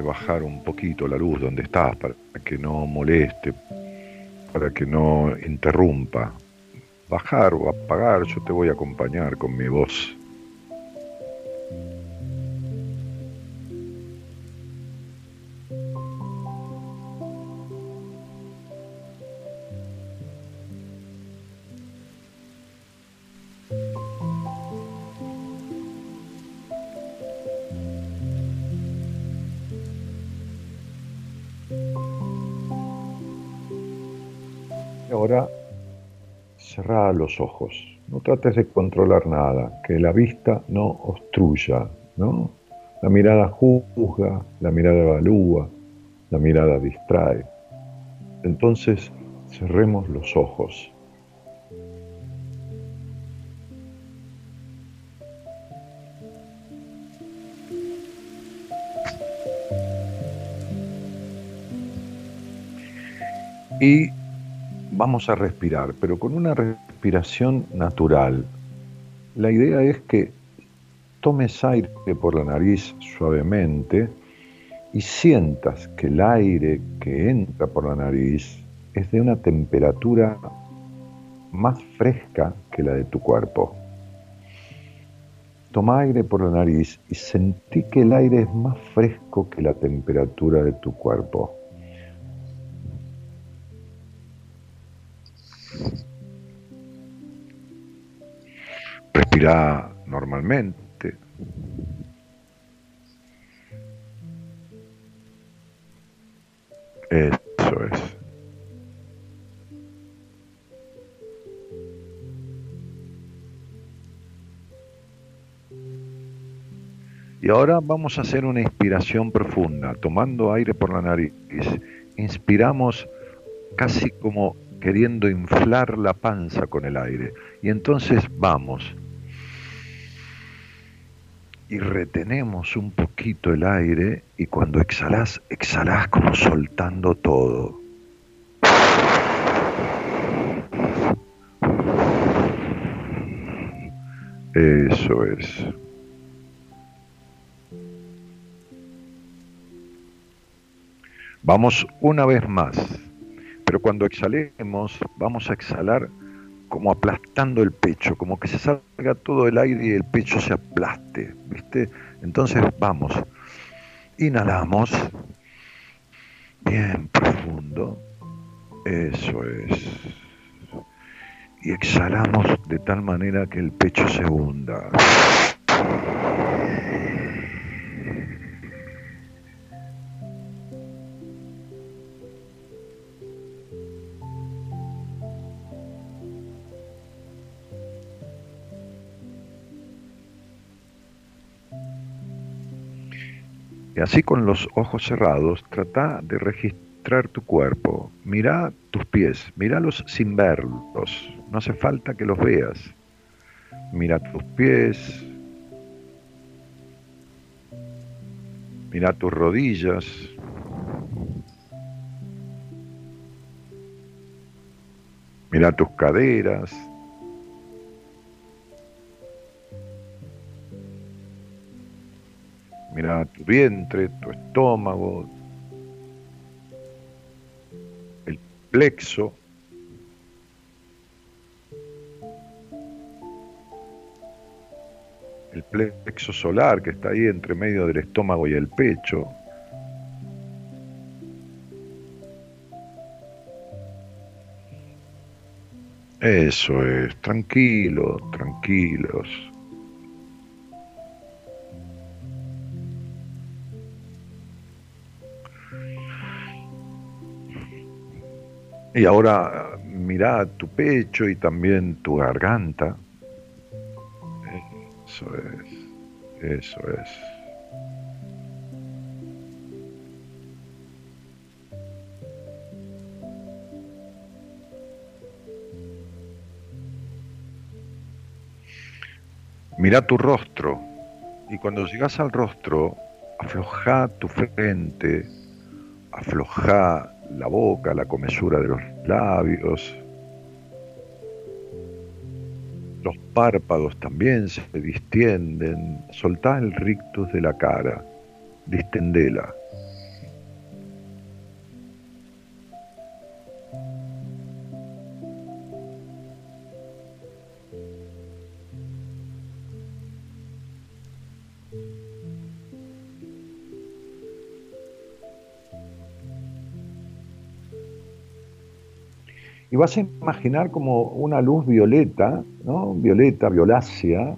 bajar un poquito la luz donde estás para que no moleste, para que no interrumpa. Bajar o apagar, yo te voy a acompañar con mi voz. Los ojos. No trates de controlar nada, que la vista no obstruya, ¿no? La mirada juzga, la mirada evalúa, la mirada distrae. Entonces, cerremos los ojos. Y vamos a respirar, pero con una respiración natural. La idea es que tomes aire por la nariz suavemente y sientas que el aire que entra por la nariz es de una temperatura más fresca que la de tu cuerpo. Toma aire por la nariz y sentí que el aire es más fresco que la temperatura de tu cuerpo. Respira normalmente. Eso es. Y ahora vamos a hacer una inspiración profunda, tomando aire por la nariz. Inspiramos casi como queriendo inflar la panza con el aire. Y entonces vamos y retenemos un poquito el aire y cuando exhalás, exhalás como soltando todo. Eso es. Vamos una vez más. Pero cuando exhalemos, vamos a exhalar como aplastando el pecho, como que se salga todo el aire y el pecho se aplaste, ¿viste? Entonces vamos, inhalamos, bien profundo, eso es, y exhalamos de tal manera que el pecho se hunda. Y así con los ojos cerrados, trata de registrar tu cuerpo. Mira tus pies, míralos sin verlos. No hace falta que los veas. Mira tus pies. Mira tus rodillas. Mira tus caderas, Mira tu vientre, tu estómago, el plexo. El plexo solar que está ahí entre medio del estómago y el pecho. Eso es, tranquilo, tranquilos. Y ahora mira tu pecho y también tu garganta. Eso es, eso es. Mira tu rostro y cuando llegas al rostro, afloja tu frente, afloja la boca, la comesura de los labios. Los párpados también se distienden. Soltá el rictus de la cara. distendela. Vas a imaginar como una luz violeta, ¿no? violeta, violácea,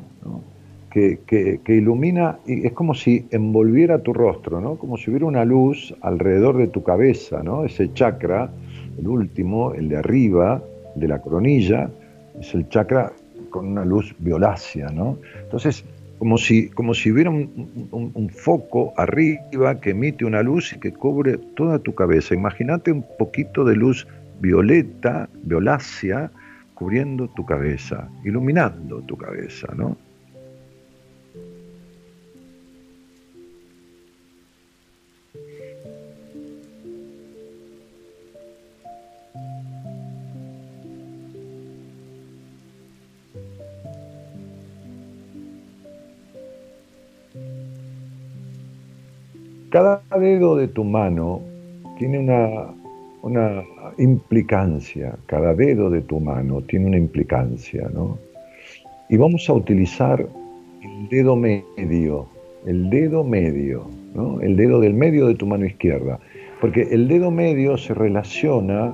que, que, ilumina, y es como si envolviera tu rostro, ¿no? como si hubiera una luz alrededor de tu cabeza, ¿no? ese chakra, el último, el de arriba, de la coronilla, es el chakra con una luz violácea. ¿no? Entonces, como si, como si hubiera un, un, foco arriba que emite una luz y que cubre toda tu cabeza. Imagínate un poquito de luz violeta, violácea, cubriendo tu cabeza, iluminando tu cabeza, ¿no? Cada dedo de tu mano tiene una una implicancia, cada dedo de tu mano tiene una implicancia, ¿no? Y vamos a utilizar el dedo medio, el dedo medio, ¿no? El dedo del medio de tu mano izquierda, porque el dedo medio se relaciona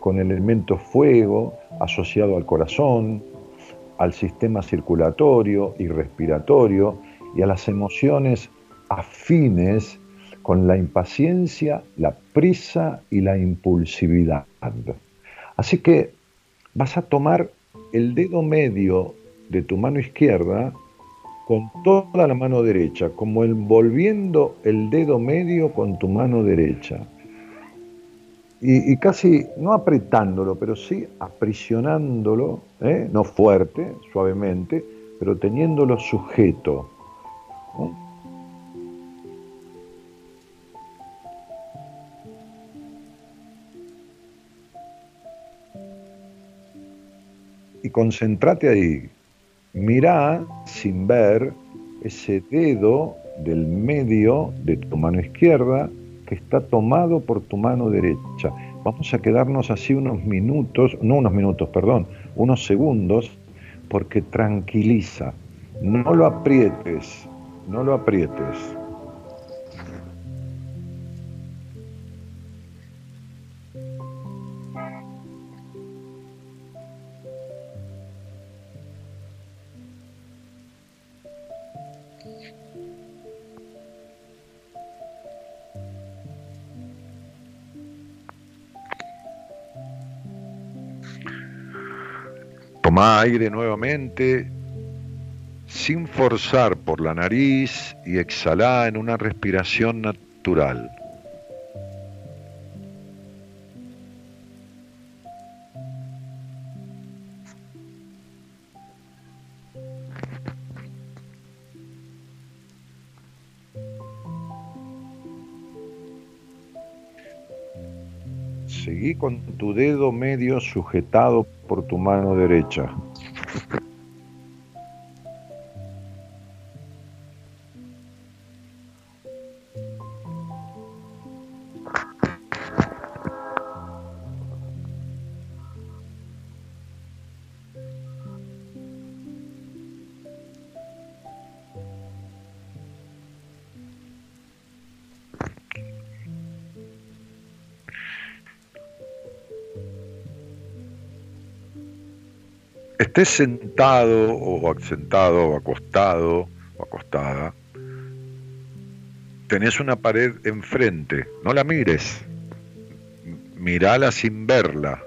con el elemento fuego asociado al corazón, al sistema circulatorio y respiratorio y a las emociones afines con la impaciencia, la prisa y la impulsividad. Así que vas a tomar el dedo medio de tu mano izquierda con toda la mano derecha, como envolviendo el dedo medio con tu mano derecha. Y, casi, no apretándolo, pero sí aprisionándolo, ¿eh? no fuerte, suavemente, pero teniéndolo sujeto. Y concéntrate ahí. Mira sin ver ese dedo del medio de tu mano izquierda que está tomado por tu mano derecha. Vamos a quedarnos así unos minutos, no unos minutos, perdón, unos segundos, porque tranquiliza. No lo aprietes, no lo aprietes. Toma aire nuevamente sin forzar por la nariz y exhala en una respiración natural. Tu dedo medio sujetado por tu mano derecha. Estés sentado o sentado o acostado o acostada, tenés una pared enfrente, no la mires, mirala sin verla.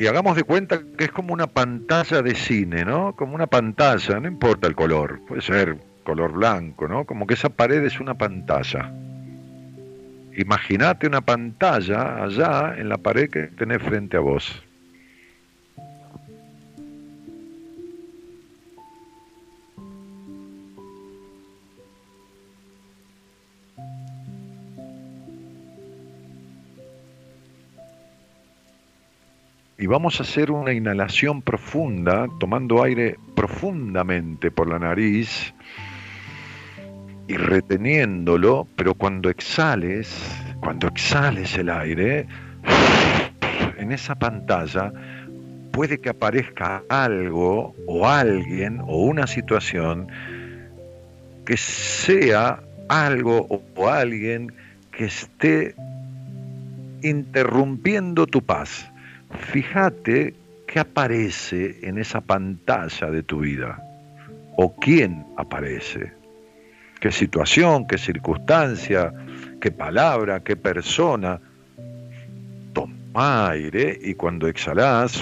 Y hagamos de cuenta que es como una pantalla de cine, ¿no? Como una pantalla, no importa el color, puede ser color blanco, ¿no? Como que esa pared es una pantalla. Imagínate una pantalla allá en la pared que tenés frente a vos. Vamos a hacer una inhalación profunda, tomando aire profundamente por la nariz y reteniéndolo, pero cuando exhales, cuando exhales el aire, en esa pantalla puede que aparezca algo o alguien o una situación que sea algo o alguien que esté interrumpiendo tu paz. Fíjate qué aparece en esa pantalla de tu vida o quién aparece, qué situación, qué circunstancia, qué palabra, qué persona. Toma aire y cuando exhalas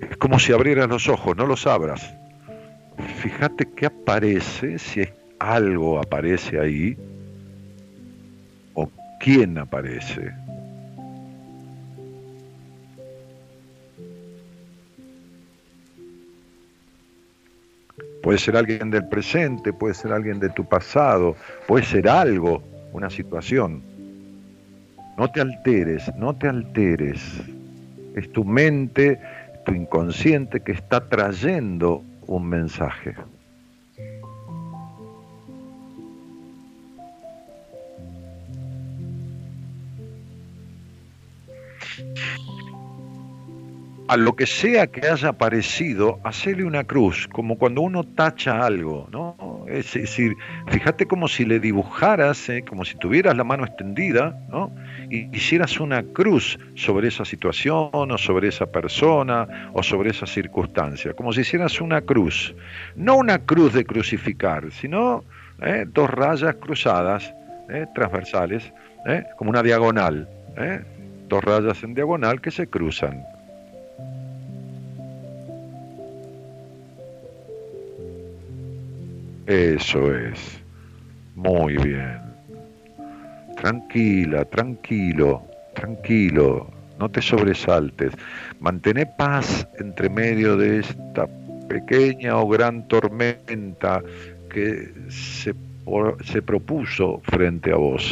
es como si abrieras los ojos, no los abras. Fíjate qué aparece, si algo aparece ahí o quién aparece. Puede ser alguien del presente, puede ser alguien de tu pasado, puede ser algo, una situación. No te alteres, no te alteres. Es tu mente, tu inconsciente que está trayendo un mensaje. A lo que sea que haya aparecido, hacerle una cruz, como cuando uno tacha algo, ¿no? Es decir, fíjate como si le dibujaras, ¿eh? como si tuvieras la mano extendida, ¿no? Y hicieras una cruz sobre esa situación, o sobre esa persona, o sobre esa circunstancia, como si hicieras una cruz. No una cruz de crucificar, sino ¿eh? dos rayas cruzadas, ¿eh? transversales, como una diagonal, dos rayas en diagonal que se cruzan. Eso es. Muy bien. Tranquila, tranquilo, tranquilo. No te sobresaltes. Mantén paz entre medio de esta pequeña o gran tormenta que se, se propuso frente a vos.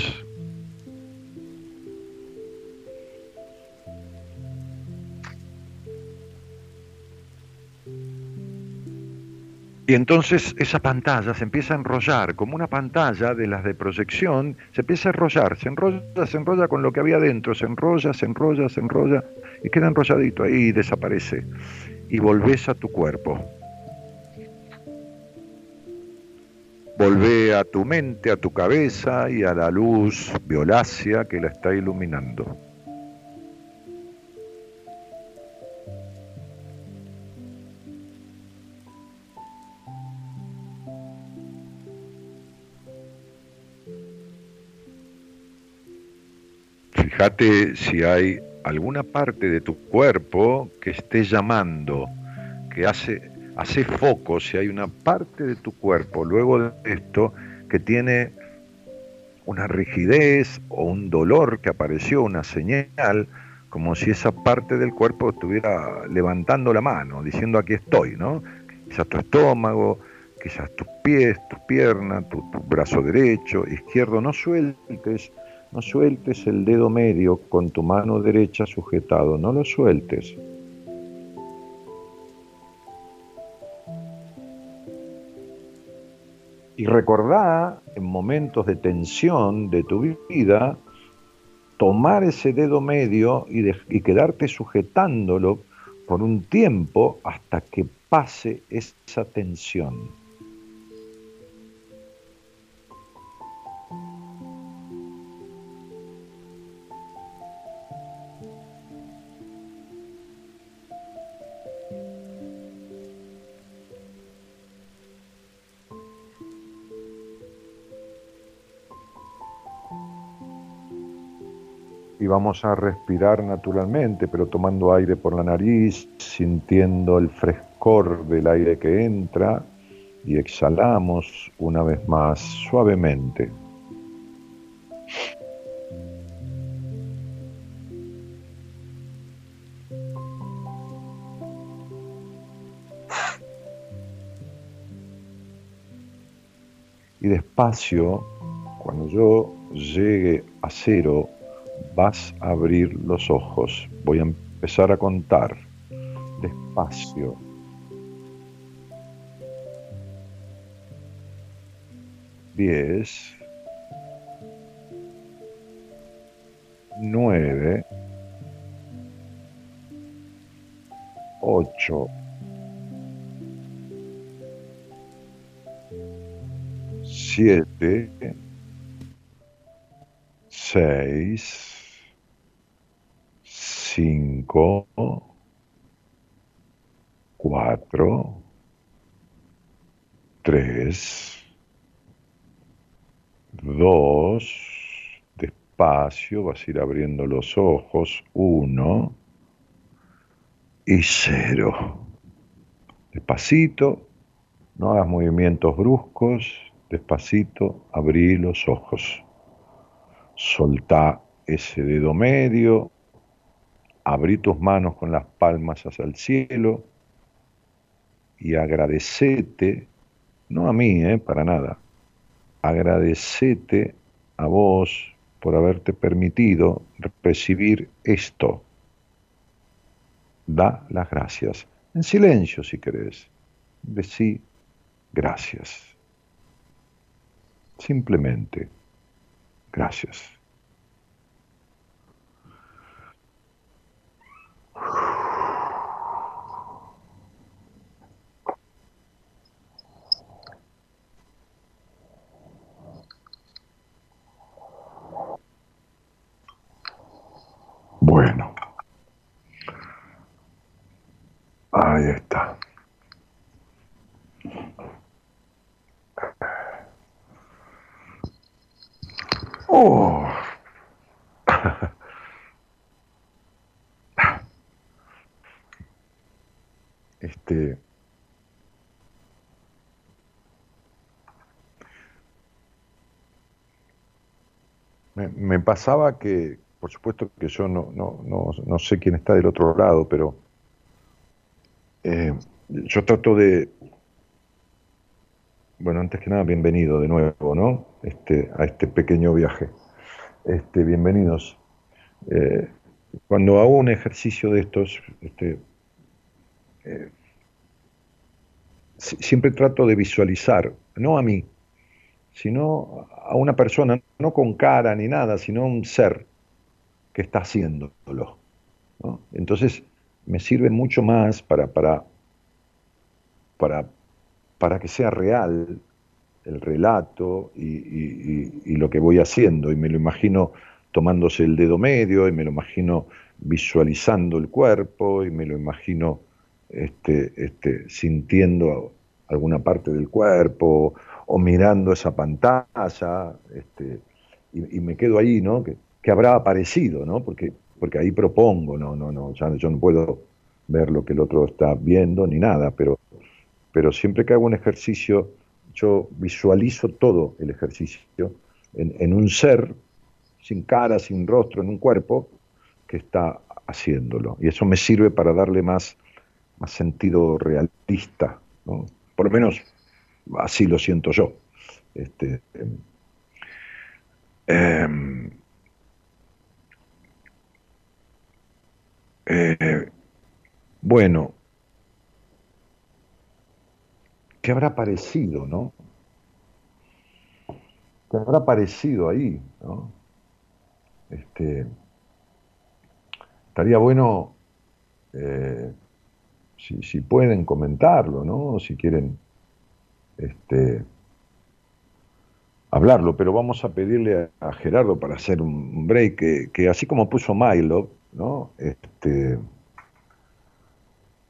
Y entonces esa pantalla se empieza a enrollar, como una pantalla de las de proyección, se empieza a enrollar, se enrolla, se enrolla con lo que había dentro, se enrolla, se enrolla, se enrolla, y queda enrolladito ahí y desaparece. Y volvés a tu cuerpo. Volvé a tu mente, a tu cabeza y a la luz violácea que la está iluminando. Fíjate si hay alguna parte de tu cuerpo que esté llamando, que hace, hace foco, si hay una parte de tu cuerpo luego de esto que tiene una rigidez o un dolor que apareció, una señal, como si esa parte del cuerpo estuviera levantando la mano, diciendo aquí estoy, ¿no? Quizás tu estómago, quizás tus pies, tus piernas, tu, tu brazo derecho, izquierdo, no sueltes no sueltes el dedo medio con tu mano derecha sujetado, no lo sueltes. Y recordá en momentos de tensión de tu vida, tomar ese dedo medio y, y quedarte sujetándolo por un tiempo hasta que pase esa tensión. Y vamos a respirar naturalmente, pero tomando aire por la nariz, sintiendo el frescor del aire que entra y exhalamos una vez más suavemente. Y despacio, cuando yo llegue a cero, vas a abrir los ojos. Voy a empezar a contar despacio. Diez. Nueve. Ocho. Siete seis, cinco, cuatro, tres, dos, despacio, vas a ir abriendo los ojos, uno y cero. Despacito, no hagas movimientos bruscos, despacito, abrí los ojos soltá ese dedo medio, abrí tus manos con las palmas hacia el cielo y agradecete, no a mí, eh, para nada, agradecete a vos por haberte permitido recibir esto. Da las gracias, en silencio si querés, decí gracias. Simplemente. Gracias. Bueno, ahí está. Oh. Este. Me, pasaba que, por supuesto que yo no, no, no, no, sé quién está del otro lado, pero eh, yo trato de, bueno, antes que nada, bienvenido de nuevo, ¿no? Este, a este pequeño viaje. Este, bienvenidos. Eh, cuando hago un ejercicio de estos, este, eh, siempre trato de visualizar, no a mí, sino a una persona, no con cara ni nada, sino un ser que está haciéndolo. Entonces, me sirve mucho más para, para, para para que sea real el relato y, lo que voy haciendo. Y me lo imagino tomándose el dedo medio, y me lo imagino visualizando el cuerpo, y me lo imagino este, este, sintiendo alguna parte del cuerpo, o mirando esa pantalla, este, y, me quedo ahí, ¿no? Que, habrá aparecido, ¿no? Porque, porque ahí propongo, no, no, no, ya yo no puedo ver lo que el otro está viendo ni nada, pero pero siempre que hago un ejercicio, yo visualizo todo el ejercicio en, un ser, sin cara, sin rostro, en un cuerpo, que está haciéndolo. Y eso me sirve para darle más, más sentido realista, por lo menos así lo siento yo. Este, em, eh, bueno, ¿Qué habrá parecido, no? ¿Qué habrá parecido ahí, no? Este, estaría bueno eh, si, pueden comentarlo, ¿no? Si quieren este, hablarlo, pero vamos a pedirle a, Gerardo para hacer un break que, así como puso Milo, ¿no? Este,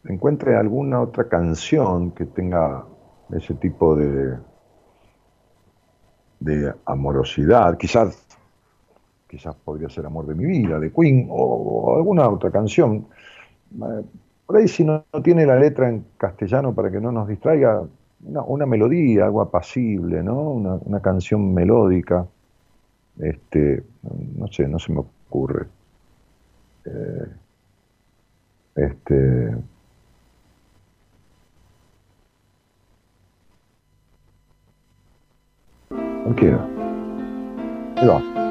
encuentre alguna otra canción que tenga ese tipo de, de amorosidad, quizás, quizás podría ser Amor de mi vida, de Queen, o, alguna otra canción. Eh, por ahí si no, tiene la letra en castellano para que no nos distraiga, una, melodía, algo apacible, ¿no? Una, canción melódica. Este, no sé, no se me ocurre. Eh, este. Ahí va.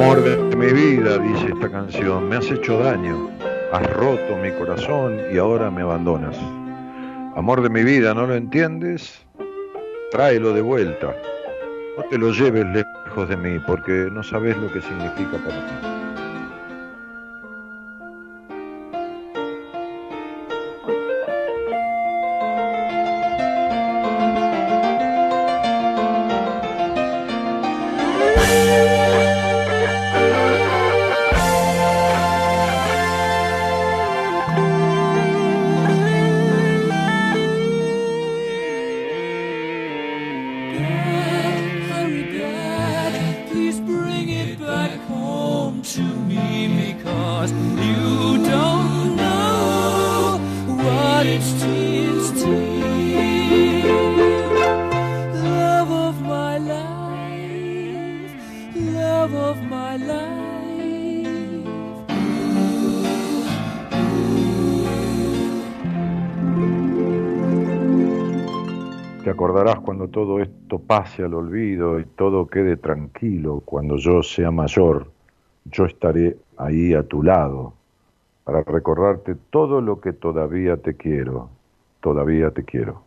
Amor de mi vida, dice esta canción, me has hecho daño, has roto mi corazón y ahora me abandonas. Amor de mi vida, ¿no lo entiendes? Tráelo de vuelta. No te lo lleves lejos de mí porque no sabes lo que significa para mí. Pase al olvido y todo quede tranquilo, cuando yo sea mayor, yo estaré ahí a tu lado para recordarte todo lo que todavía te quiero, todavía te quiero.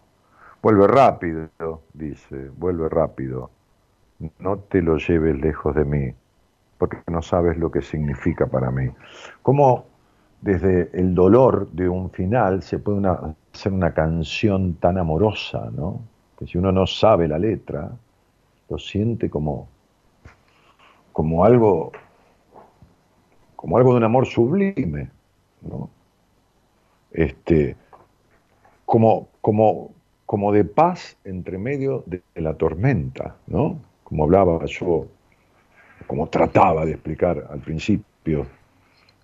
Vuelve rápido, dice, vuelve rápido. No te lo lleves lejos de mí, porque no sabes lo que significa para mí. Cómo desde el dolor de un final se puede una- hacer una canción tan amorosa, ¿no? Que si uno no sabe la letra, lo siente como, como algo, como algo de un amor sublime, ¿no? Este, como, como, como de paz entre medio de la tormenta, ¿no? Como hablaba yo, como trataba de explicar al principio,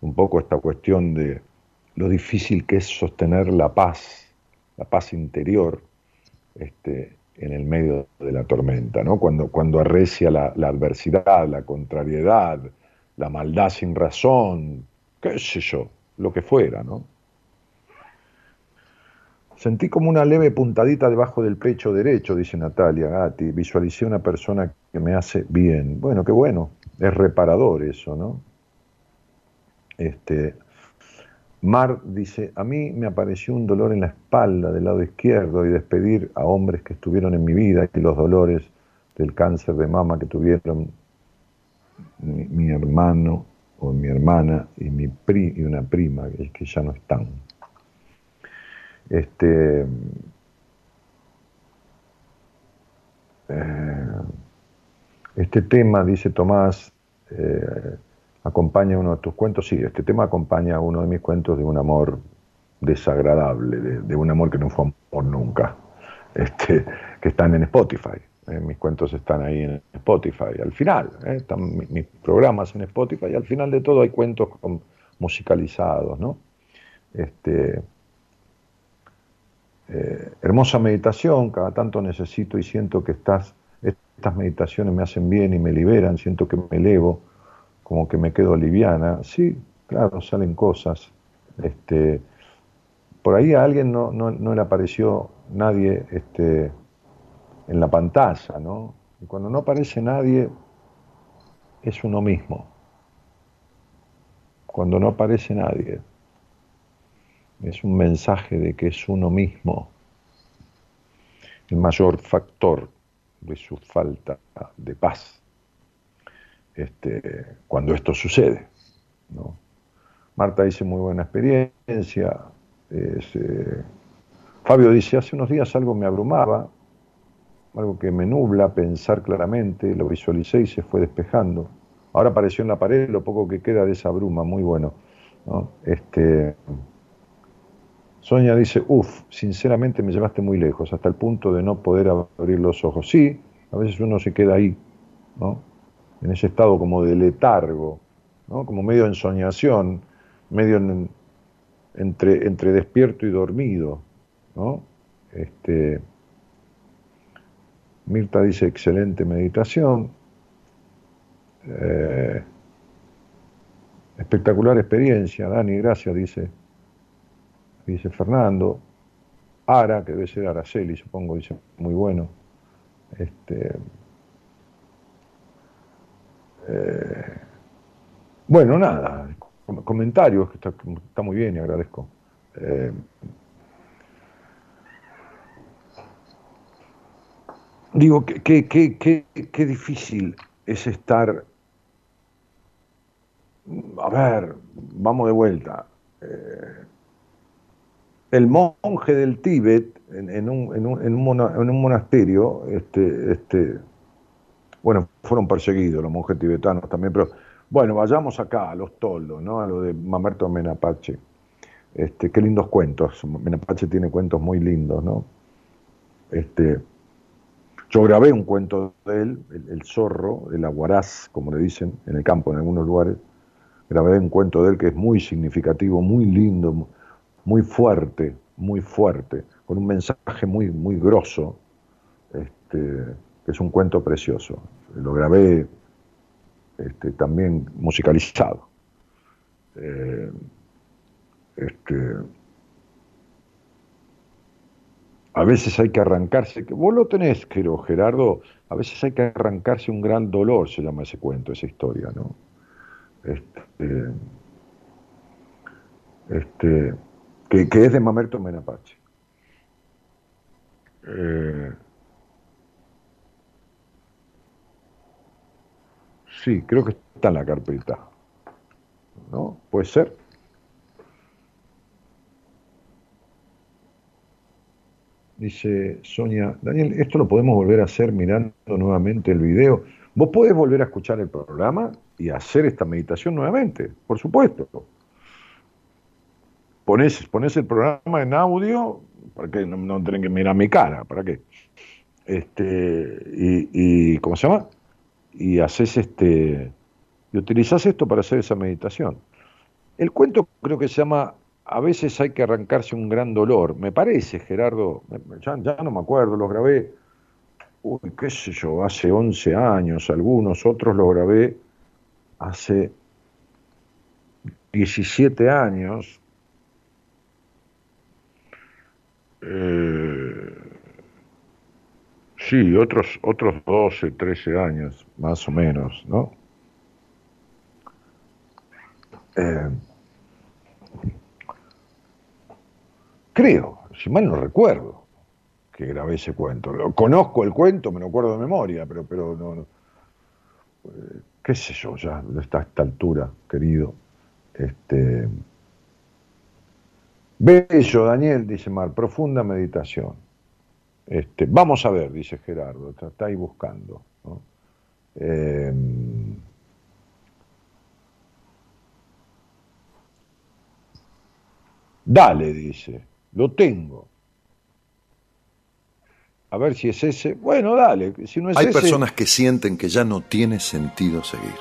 un poco esta cuestión de lo difícil que es sostener la paz, la paz interior, este, en el medio de la tormenta, ¿no? Cuando, cuando arrecia la, la adversidad, la contrariedad, la maldad sin razón, qué sé yo, lo que fuera, ¿no? Sentí como una leve puntadita debajo del pecho derecho, dice Natalia Gatti. Visualicé una persona que me hace bien. Bueno, qué bueno. Es reparador eso, ¿no? Este, Mar dice, a mí me apareció un dolor en la espalda del lado izquierdo y despedir a hombres que estuvieron en mi vida y los dolores del cáncer de mama que tuvieron mi, hermano o mi hermana y, mi pri, y una prima que, que ya no están. Este, eh, este tema, dice Tomás, eh, acompaña uno de tus cuentos. Sí, este tema acompaña uno de mis cuentos de un amor desagradable, de, un amor que no fue amor nunca, este, que están en Spotify. eh, mis cuentos están ahí en Spotify. Al final, eh, están mi- mis programas en Spotify. Y al final de todo hay cuentos musicalizados, ¿no? Este, Eh, hermosa meditación, cada tanto necesito y siento que estas meditaciones me hacen bien y me liberan, siento que me elevo, como que me quedo liviana. Sí, claro, salen cosas. Este, por ahí a alguien no, no, le apareció nadie este, en la pantalla, ¿no? Y cuando no aparece nadie, es uno mismo. Cuando no aparece nadie, es un mensaje de que es uno mismo el mayor factor de su falta de paz este, cuando esto sucede. Marta dice muy buena experiencia. Eh, Fabio dice, hace unos días algo me abrumaba, algo que me nubla pensar claramente, lo visualicé y se fue despejando. Ahora apareció en la pared lo poco que queda de esa bruma, muy bueno. Este, Sonia dice, uff, sinceramente me llevaste muy lejos, hasta el punto de no poder abrir los ojos. Sí, a veces uno se queda ahí, ¿no? En ese estado como de letargo, ¿no? Como medio de ensoñación, medio entre, entre despierto y dormido, ¿no? Este, Mirta dice, excelente meditación. Eh, espectacular experiencia, Dani, gracias, dice, dice Fernando. Ara, que debe ser Araceli, supongo, dice, muy bueno. Este, eh, bueno, nada, comentarios, que está, muy bien y agradezco. Eh, digo, qué, qué difícil es estar a ver, vamos de vuelta. Eh, el monje del Tíbet, en, un, monasterio, este, este, bueno, fueron perseguidos los monjes tibetanos también, pero bueno, vayamos acá, a los toldos, ¿no? A lo de Mamerto Menapache. Este, qué lindos cuentos. Menapache tiene cuentos muy lindos, ¿no? Este, yo grabé un cuento de él, el, el zorro, el aguaraz, como le dicen en el campo en algunos lugares, grabé un cuento de él que es muy significativo, muy lindo, muy fuerte, muy fuerte, con un mensaje muy, muy grosso, este, es un cuento precioso. Lo grabé este, también musicalizado. Eh, este, a veces hay que arrancarse, que vos lo tenés, creo, Gerardo, a veces hay que arrancarse un gran dolor, se llama ese cuento, esa historia, ¿no? este, este que, es de Mamerto Menapache. Eh, sí, creo que está en la carpeta. ¿No? ¿Puede ser? Dice Sonia, Daniel, ¿esto lo podemos volver a hacer mirando nuevamente el video? Vos podés volver a escuchar el programa y hacer esta meditación nuevamente, por supuesto. Pones el programa en audio, para que no, no que mirar mi cara, ¿para qué? Este, y, ¿cómo se llama? Y haces este, y utilizás esto para hacer esa meditación. El cuento creo que se llama A veces hay que arrancarse un gran dolor. Me parece, Gerardo, ya, ya no me acuerdo, los grabé, uy, qué sé yo, hace 11 años, algunos, otros los grabé hace 17 años, eh, sí, otros, otros 12, 13 años, más o menos, ¿no? Eh, creo, si mal no recuerdo, que grabé ese cuento. Conozco el cuento, me lo acuerdo de memoria, pero, pero no, eh, qué sé yo, ya está a esta altura, querido. Este, bello, Daniel, dice Mar, profunda meditación. Este, vamos a ver, dice Gerardo, está, ahí buscando. Em, dale, dice, lo tengo. A ver si es ese. Bueno, dale. Si no es Hay personas que sienten que ya no tiene sentido seguir.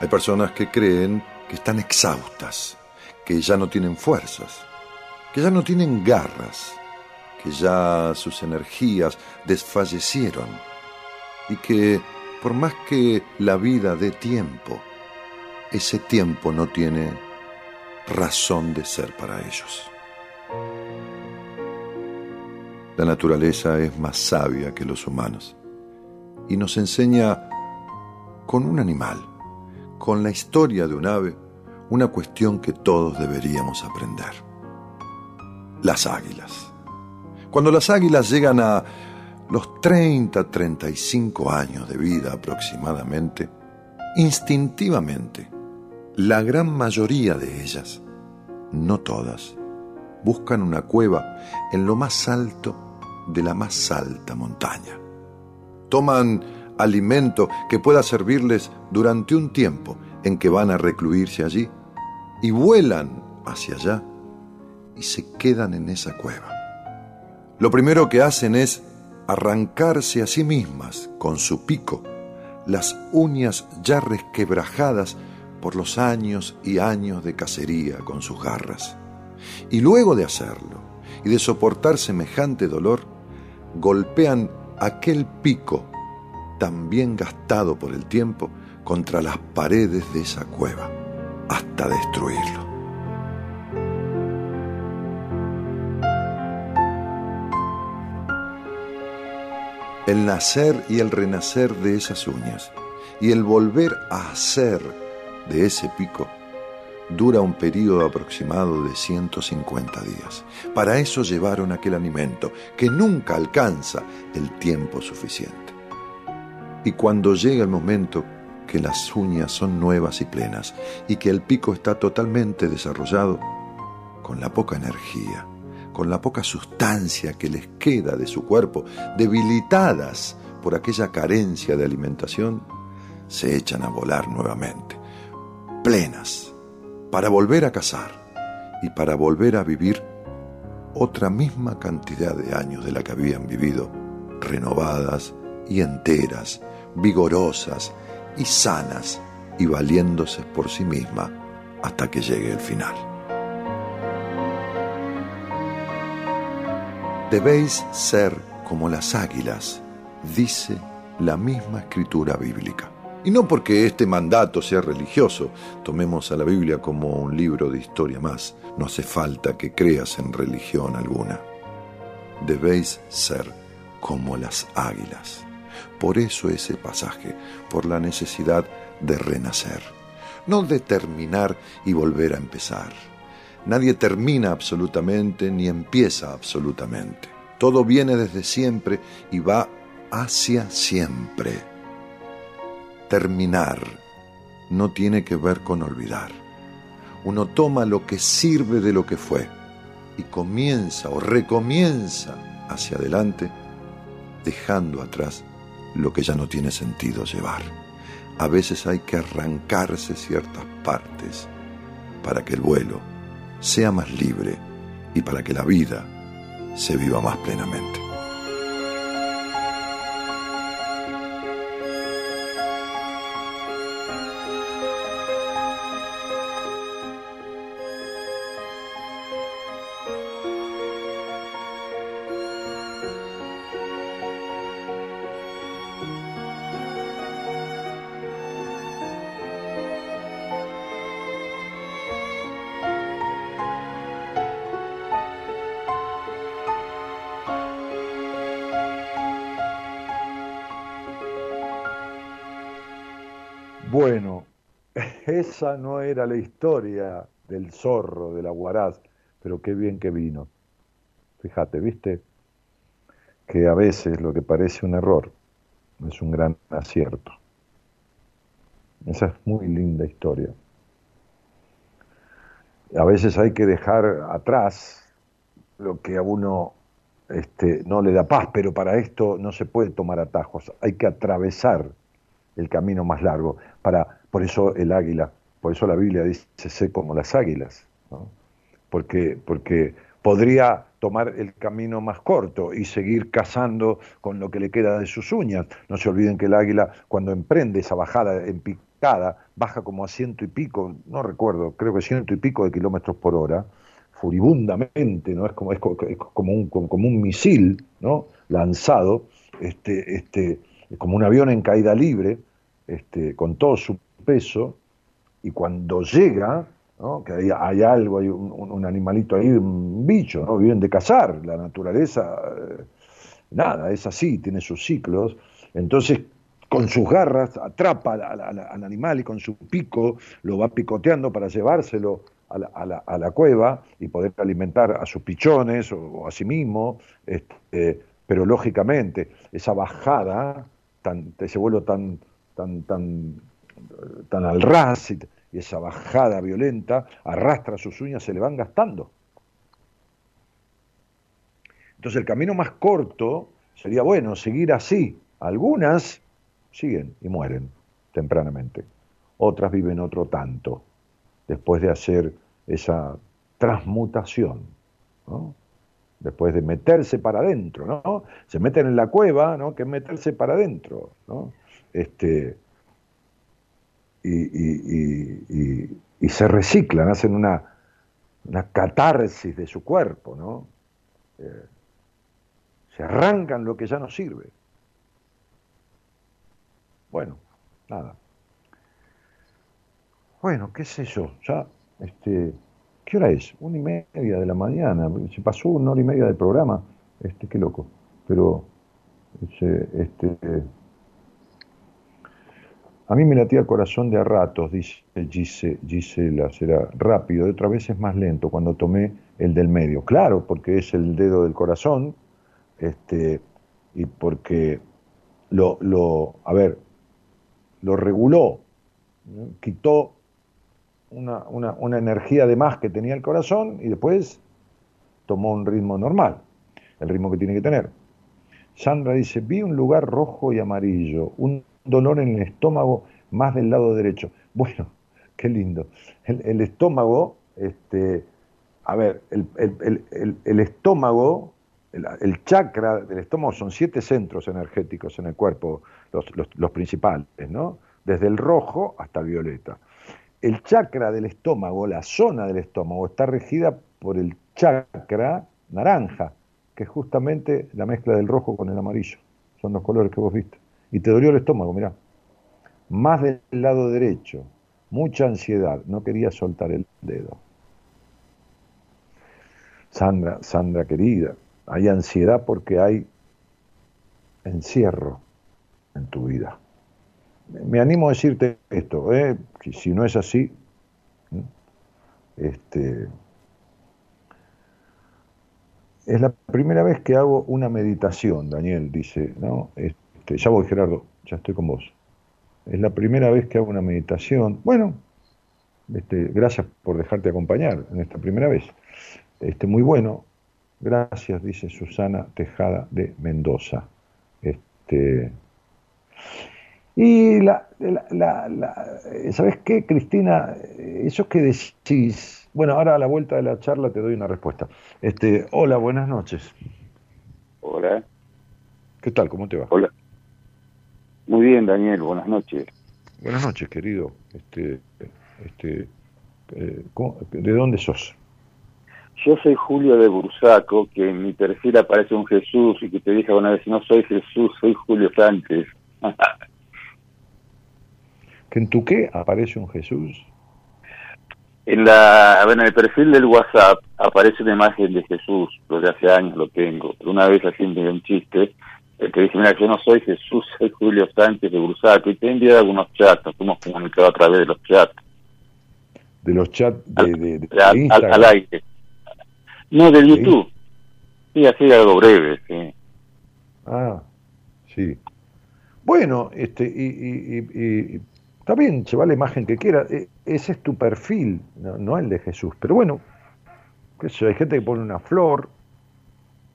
Hay personas que creen que están exhaustas, que ya no tienen fuerzas, que ya no tienen garras, que ya sus energías desfallecieron y que por más que la vida dé tiempo, ese tiempo no tiene razón de ser para ellos. La naturaleza es más sabia que los humanos y nos enseña con un animal, con la historia de un ave, una cuestión que todos deberíamos aprender. Las águilas. Cuando las águilas llegan a los 30, 35 años de vida aproximadamente, instintivamente, la gran mayoría de ellas, no todas, buscan una cueva en lo más alto de la más alta montaña. Toman alimento que pueda servirles durante un tiempo en que van a recluirse allí y vuelan hacia allá y se quedan en esa cueva. Lo primero que hacen es arrancarse a sí mismas con su pico las uñas ya resquebrajadas por los años y años de cacería con sus garras. Y luego de hacerlo y de soportar semejante dolor, golpean aquel pico tan bien gastado por el tiempo contra las paredes de esa cueva hasta destruirlo. El nacer y el renacer de esas uñas y el volver a hacer de ese pico dura un periodo aproximado de 150 días. Para eso llevaron aquel alimento que nunca alcanza el tiempo suficiente. Y cuando llega el momento que las uñas son nuevas y plenas y que el pico está totalmente desarrollado, con la poca energía, con la poca sustancia que les queda de su cuerpo, debilitadas por aquella carencia de alimentación, se echan a volar nuevamente, plenas, para volver a cazar y para volver a vivir otra misma cantidad de años de la que habían vivido, renovadas y enteras, vigorosas y sanas y valiéndose por sí misma hasta que llegue el final. Debéis ser como las águilas, dice la misma escritura bíblica. Y no porque este mandato sea religioso, tomemos a la Biblia como un libro de historia más, no hace falta que creas en religión alguna. Debéis ser como las águilas. Por eso ese pasaje, por la necesidad de renacer, no de terminar y volver a empezar. Nadie termina absolutamente ni empieza absolutamente. Todo viene desde siempre y va hacia siempre. Terminar no tiene que ver con olvidar. Uno toma lo que sirve de lo que fue y comienza o recomienza hacia adelante, dejando atrás lo que ya no tiene sentido llevar. A veces hay que arrancarse ciertas partes para que el vuelo sea más libre y para que la vida se viva más plenamente. Esa no era la historia del zorro, de la guaraz, pero qué bien que vino. Fíjate, viste que a veces lo que parece un error es un gran acierto. Esa es muy linda historia. A veces hay que dejar atrás lo que a uno este, no le da paz, pero para esto no se puede tomar atajos, hay que atravesar el camino más largo. Para, por eso el águila, por eso la Biblia dice, sé como las águilas, porque, porque podría tomar el camino más corto y seguir cazando con lo que le queda de sus uñas. No se olviden que el águila cuando emprende esa bajada en picada, baja como a ciento y pico, no recuerdo, creo que ciento y pico de kilómetros por hora, furibundamente, ¿no? Es como, es como, un, como un misil, ¿no? Lanzado, este, este, como un avión en caída libre, este, con todo su peso, y cuando llega, ¿no? que hay, algo, hay un, animalito ahí, un bicho, ¿no? viven de cazar, la naturaleza, eh, nada, es así, tiene sus ciclos, entonces con sus garras atrapa al, animal y con su pico lo va picoteando para llevárselo a la, cueva y poder alimentar a sus pichones o, a sí mismo, este, pero lógicamente esa bajada tan, se vuelve tan, tan, tan, tan al ras y, esa bajada violenta arrastra sus uñas, se le van gastando. Entonces el camino más corto sería bueno seguir así. Algunas siguen y mueren tempranamente. Otras viven otro tanto después de hacer esa transmutación, después de meterse para adentro, ¿no? Se meten en la cueva, ¿no? Que es meterse para adentro, ¿no? Este, y, se reciclan, hacen una, una catarsis de su cuerpo, ¿no? Eh, se arrancan lo que ya no sirve. Bueno, nada. Bueno, qué sé yo, ya, este, ¿qué hora es? Una y media de la mañana, se pasó una hora y media del programa, este, qué loco, pero, este, este a mí me latía el corazón de a ratos, dice Gisela, será rápido, de otra vez es más lento cuando tomé el del medio. Claro, porque es el dedo del corazón, este, y porque lo, lo, a ver, lo reguló, quitó una, una, energía de más que tenía el corazón y después tomó un ritmo normal, el ritmo que tiene que tener. Sandra dice, vi un lugar rojo y amarillo, un dolor en el estómago más del lado derecho. Bueno, qué lindo. El, estómago, este, a ver, el, estómago, el, chakra del estómago son siete centros energéticos en el cuerpo los, principales, ¿no? Desde el rojo hasta el violeta. El chakra del estómago, la zona del estómago, está regida por el chakra naranja, que es justamente la mezcla del rojo con el amarillo. Son los colores que vos viste. Y te dolió el estómago, mirá. Más del lado derecho. Mucha ansiedad. No quería soltar el dedo. Sandra, Sandra querida, hay ansiedad porque hay encierro en tu vida. Me animo a decirte esto, ¿eh? si no es así, este, es la primera vez que hago una meditación, Daniel dice, ¿no? Este, ya voy Gerardo, ya estoy con vos. Es la primera vez que hago una meditación. Bueno, este, gracias por dejarte acompañar en esta primera vez. Este, muy bueno. Gracias, dice Susana Tejada de Mendoza. Este, y la, ¿sabes qué, Cristina? Eso que decís, bueno, ahora a la vuelta de la charla te doy una respuesta. Este, hola, buenas noches. Hola. ¿Qué tal? ¿Cómo te va? Hola. Muy bien, Daniel, buenas noches. Buenas noches, querido. Este, este, eh, ¿De dónde sos? Yo soy Julio de Bursaco, que en mi perfil aparece un Jesús y que te dije una vez, no soy Jesús, soy Julio Sánchez. ¿Que en tu qué aparece un Jesús? En, la, en el perfil del WhatsApp aparece una imagen de Jesús, lo de hace años lo tengo. Una vez dio un chiste, el que dice, mira, yo no soy Jesús, soy Julio Sánchez de Bursaco, y te he enviado algunos chats, nos hemos comunicado a través de los chats. ¿De los chats de, de, al, aire? No, de YouTube. Sí, así algo breve, sí. Ah, sí. Bueno, este, y, y, está bien, lleva la imagen que quiera. E, ese es tu perfil, no, el de Jesús. Pero bueno, qué sé, hay gente que pone una flor.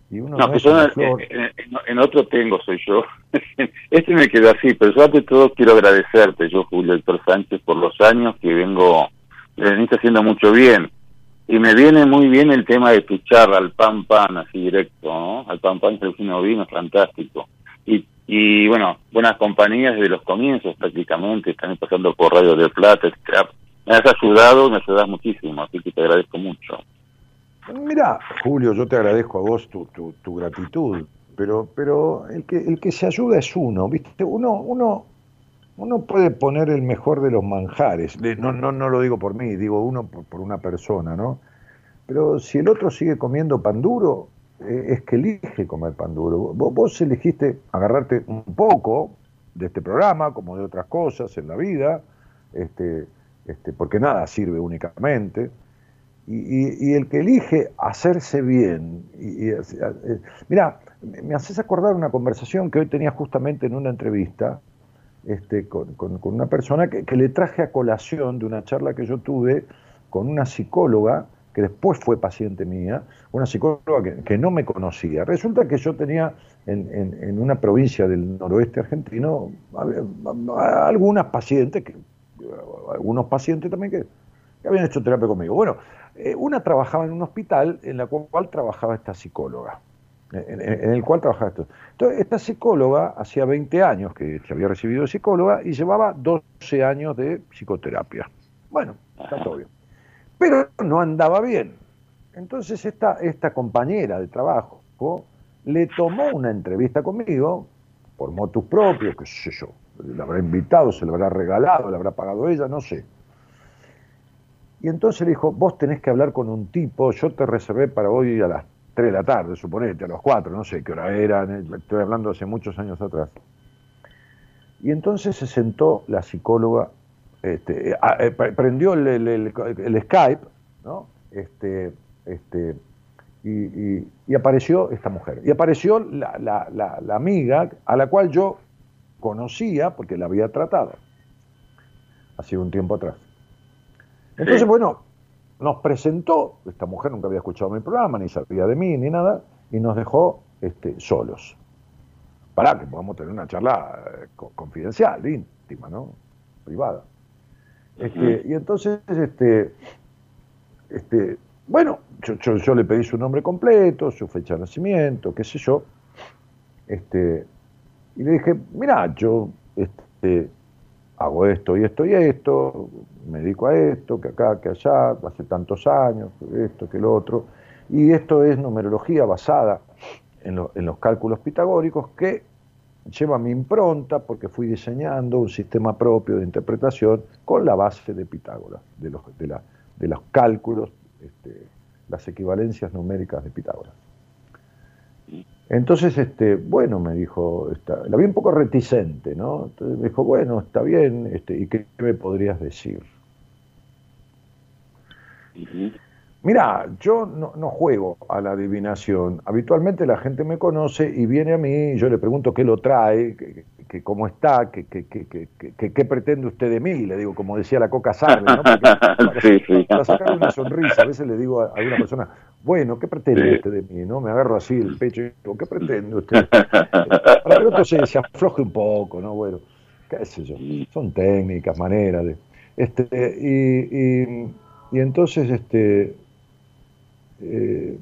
Y uno no, En, otro tengo, soy yo. este me quedó así, pero yo ante todo quiero agradecerte, yo, Julio Héctor Sánchez, por los años que vengo, me veniste haciendo mucho bien. Y me viene muy bien el tema de escuchar al pan pan así directo, ¿no? Al pan pan que vino fantástico. Y y bueno, buenas compañías desde los comienzos prácticamente, están pasando por Radio de Plata, Me has ayudado, me ayudas muchísimo, así que te agradezco mucho. Mira, Julio, yo te agradezco a vos tu, tu, tu gratitud, pero, pero el, que, el que se ayuda es uno, ¿viste? Uno, uno, uno puede poner el mejor de los manjares, no, no, no lo digo por mí, digo uno por, por una persona, ¿no? Pero si el otro sigue comiendo pan duro, eh, es que elige comer pan duro. Vos, vos elegiste agarrarte un poco de este programa, como de otras cosas en la vida, este, este, porque nada sirve únicamente. Y, y- y el que elige hacerse bien, y, y- eh, mira, me haces acordar una conversación que hoy tenía justamente en una entrevista este, con, una persona que, le traje a colación de una charla que yo tuve con una psicóloga que después fue paciente mía, una psicóloga que, no me conocía. Resulta que yo tenía en, en- en una provincia del noroeste argentino algunas pacientes, que, algunos pacientes también que, que habían hecho terapia conmigo. Bueno, eh, una trabajaba en un hospital en la cual trabajaba esta psicóloga en, el cual trabajaba esto. Entonces, esta psicóloga hacía 20 años que se había recibido de psicóloga y llevaba 12 años de psicoterapia. Bueno, está todo bien. Pero no andaba bien. Entonces esta, esta compañera de trabajo le tomó una entrevista conmigo, por motus propios, qué sé yo, le habrá invitado, se le habrá regalado, le habrá pagado ella, no sé. Y entonces le dijo, vos tenés que hablar con un tipo, yo te reservé para hoy a las 3 de la tarde, suponete, a las 4, no sé qué hora era, estoy hablando hace muchos años atrás. Y entonces se sentó la psicóloga, este, eh, eh, pre- prendió el, el- el- el Skype, ¿no? Este, este, y, y- y apareció esta mujer. Y apareció la, la- la- la amiga a la cual yo conocía porque la había tratado, hace un tiempo atrás. Entonces, bueno, nos presentó, esta mujer nunca había escuchado mi programa, ni sabía de mí, ni nada, y nos dejó este, solos. Para que podamos tener una charla eh, co- confidencial, íntima, ¿no? Privada. Este, y entonces, este, este, bueno, yo, yo- yo le pedí su nombre completo, su fecha de nacimiento, qué sé yo. Este, y le dije, mira, yo este, hago esto y esto y esto, me dedico a esto, que acá, que allá, hace tantos años, esto, que lo otro. Y esto es numerología basada en, en los cálculos pitagóricos que lleva mi impronta porque fui diseñando un sistema propio de interpretación con la base de Pitágoras, de los, de la- de los cálculos, este, las equivalencias numéricas de Pitágoras. Entonces, este, bueno, me dijo, la vi un poco reticente, ¿no? Entonces me dijo, bueno, está bien, este, ¿y qué me podrías decir? Mira, yo no, no juego a la adivinación. Habitualmente la gente me conoce y viene a mí y yo le pregunto qué lo trae, que, que cómo está, que, qué pretende usted de mí. Le digo, como decía la Coca Sarve, ¿no? Porque para, Sí, sí. para sacarle una sonrisa. A veces le digo a alguna persona, bueno, ¿qué pretende Sí. usted de mí? ¿no? Me agarro así el pecho y digo, ¿qué pretende usted? Para que el otro se, se afloje un poco, ¿no? Bueno, qué sé yo. Son técnicas, maneras de... Este, y, y, y entonces, este, eh,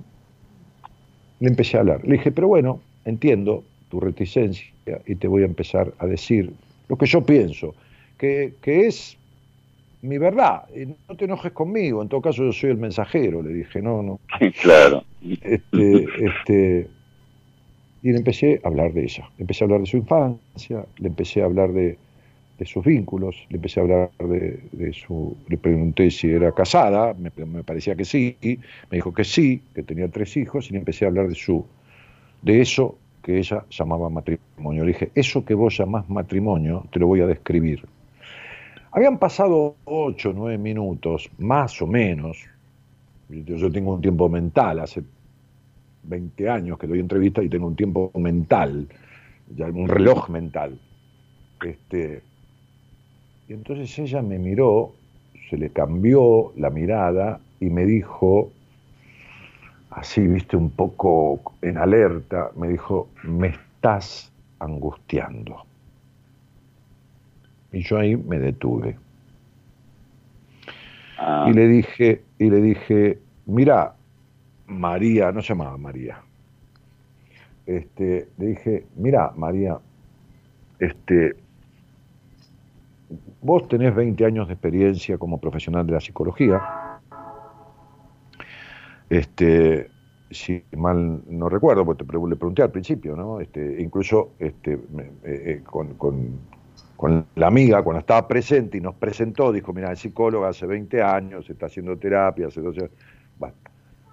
le empecé a hablar. Le dije, pero bueno, entiendo tu reticencia y te voy a empezar a decir lo que yo pienso, que, que es mi verdad. Y no te enojes conmigo, en todo caso yo soy el mensajero, le dije, no, no. claro. Este, este, y le empecé a hablar de ella. Le empecé a hablar de su infancia, le empecé a hablar de, de sus vínculos, le empecé a hablar de, su... Le pregunté si era casada, me, parecía que sí, me dijo que sí, que tenía tres hijos, y le empecé a hablar de su de eso que ella llamaba matrimonio. Le dije, eso que vos llamás matrimonio, te lo voy a describir. Habían pasado ocho, nueve minutos, más o menos. Yo, tengo un tiempo mental, hace 20 años que doy entrevistas y tengo un tiempo mental, un reloj mental. Este, y entonces ella me miró, se le cambió la mirada y me dijo, así, viste, un poco en alerta, me dijo, me estás angustiando. Y yo ahí me detuve. Ah, Y le dije, y le dije, mira, María, no se llamaba María. Este, le dije, mira, María, este, vos tenés 20 años de experiencia como profesional de la psicología. este, si mal no recuerdo, porque te le pregunté al principio, ¿no? Este, incluso este, eh, eh, con, con, con, la amiga, cuando estaba presente y nos presentó, dijo, mira, es psicóloga hace 20 años, está haciendo terapia, hace 12 años. Bueno,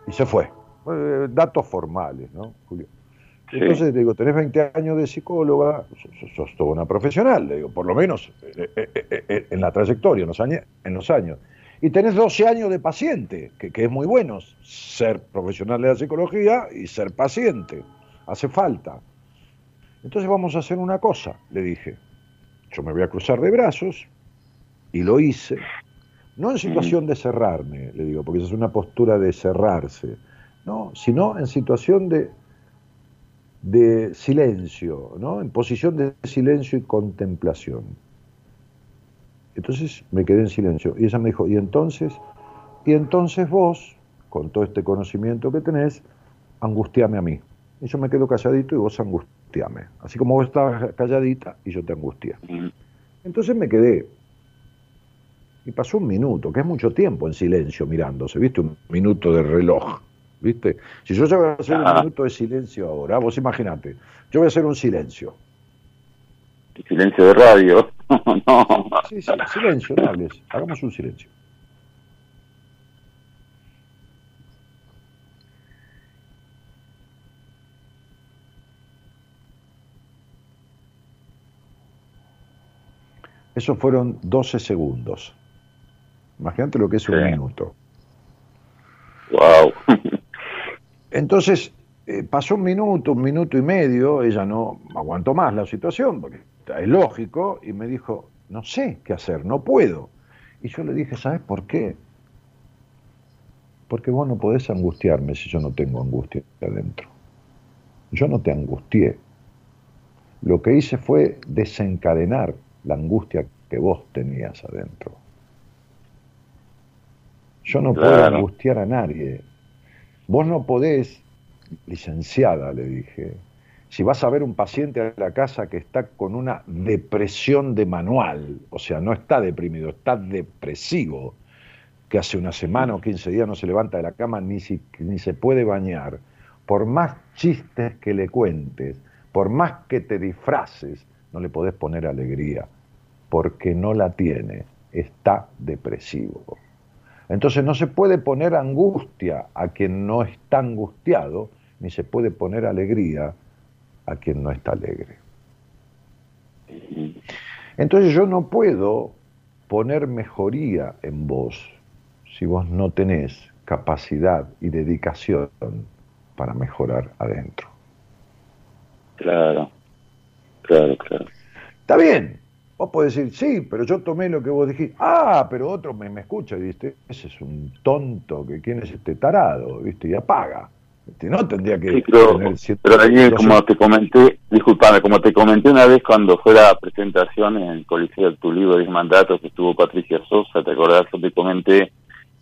y se fue. Eh, datos formales, ¿no, Julio? Entonces le digo, tenés 20 años de psicóloga, sos, toda una profesional, le digo, por lo menos en la trayectoria, en los años. En los años. Y tenés 12 años de paciente, que, es muy bueno ser profesional de la psicología y ser paciente, hace falta. Entonces vamos a hacer una cosa, le dije, yo me voy a cruzar de brazos y lo hice, no en situación de cerrarme, le digo, porque esa es una postura de cerrarse, no, sino en situación de, de silencio, ¿no? en posición de silencio y contemplación. Entonces me quedé en silencio. Y ella me dijo, ¿y entonces? Y entonces vos, con todo este conocimiento que tenés, angustiame a mí. Y yo me quedo calladito y vos angustiame. Así como vos estabas calladita y yo te angustié. Entonces me quedé. Y pasó un minuto, que es mucho tiempo en silencio mirándose, ¿viste? Un minuto de reloj, ¿viste? Si yo voy a hacer un minuto de silencio ahora, vos imaginate, yo voy a hacer un silencio. Silencio de radio. no. Sí, sí, silencio, no hables. Hagamos un silencio. Eso fueron 12 segundos. Imagínate lo que es un minuto. Wow. Entonces, eh, pasó un minuto, un minuto y medio, ella no aguantó más la situación, porque es lógico, y me dijo, no sé qué hacer, no puedo. Y yo le dije, ¿sabes por qué? Porque vos no podés angustiarme si yo no tengo angustia adentro. Yo no te angustié. Lo que hice fue desencadenar la angustia que vos tenías adentro. Yo no puedo angustiar a nadie. Vos no podés, licenciada, le dije, si vas a ver un paciente a la casa que está con una depresión de manual, o sea, no está deprimido, está depresivo, que hace una semana o 15 días no se levanta de la cama ni, ni se puede bañar, por más chistes que le cuentes, por más que te disfraces, no le podés poner alegría, porque no la tiene, está depresivo. Entonces no se puede poner angustia a quien no está angustiado, ni se puede poner alegría a quien no está alegre. Entonces yo no puedo poner mejoría en vos si vos no tenés capacidad y dedicación para mejorar adentro. Claro, claro, claro. Está bien, vos podés decir, sí, pero yo tomé lo que vos dijiste. Ah, pero otro me, me escucha y dice, ese es un tonto, que quién es este tarado, ¿viste? Y apaga. Este, no tendría que pero, pero como te comenté, disculpame, como te comenté una vez cuando fue la presentación en el Coliseo de tu libro de mandatos que estuvo Patricia Sosa, ¿te acordás? Yo te comenté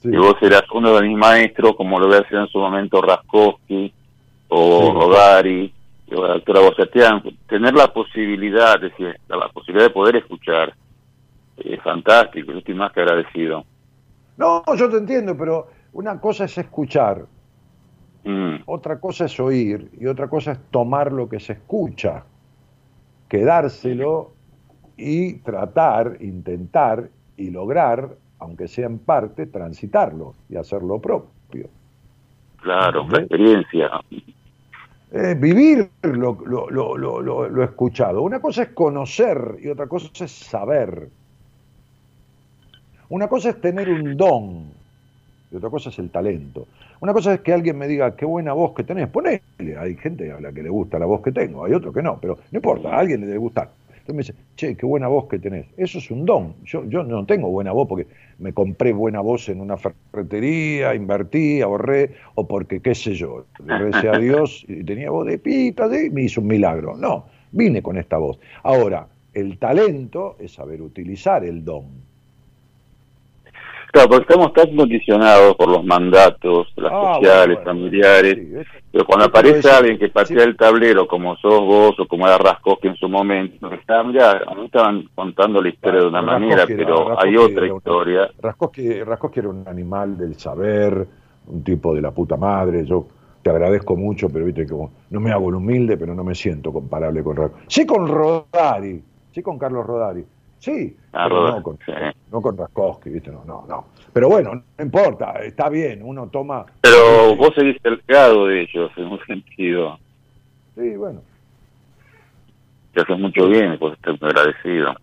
que vos eras uno de mis maestros, como lo voy a hacer en su momento Raskowski o Rodari o la doctora tener la posibilidad, decir, la, posibilidad de poder escuchar, es fantástico, yo estoy más que agradecido. No, yo te entiendo, pero una cosa es escuchar, Mm. Otra cosa es oír y otra cosa es tomar lo que se escucha, quedárselo y tratar, intentar y lograr, aunque sea en parte, transitarlo y hacerlo propio. Claro, la experiencia. Eh, vivir lo, lo, lo, lo, escuchado. Una cosa es conocer y otra cosa es saber. Una cosa es tener un don y otra cosa es el talento. Una cosa es que alguien me diga, qué buena voz que tenés, ponele, hay gente a la que le gusta la voz que tengo, hay otro que no, pero no importa, a alguien le debe gustar. Entonces me dice, che, qué buena voz que tenés. Eso es un don. Yo, yo no tengo buena voz porque me compré buena voz en una ferretería, invertí, ahorré, o porque, qué sé yo, recé a Dios y tenía voz de pita, y me hizo un milagro. No, vine con esta voz. Ahora, el talento es saber utilizar el don. Claro, porque estamos tan condicionados por los mandatos, las ah, sociales, familiares, pero cuando aparece alguien que patea el tablero, como sos vos o como era Raskowski en su momento, estaban, ya, a mí estaban contando la historia de una manera, pero hay otra historia. Raskowski, era un animal del saber, un tipo de la puta madre, yo te agradezco mucho, pero viste como no me hago el humilde, pero no me siento comparable con Rodari. Sí con Rodari, sí con Carlos Rodari, sí, Ah, pero Rodari, no con, sí. no con Raskowski, viste, no, no, no. Pero bueno, no importa, está bien, uno toma... Pero vos seguís cercado de ellos, en un sentido. Sí, bueno. Te haces mucho bien, pues estoy muy agradecido.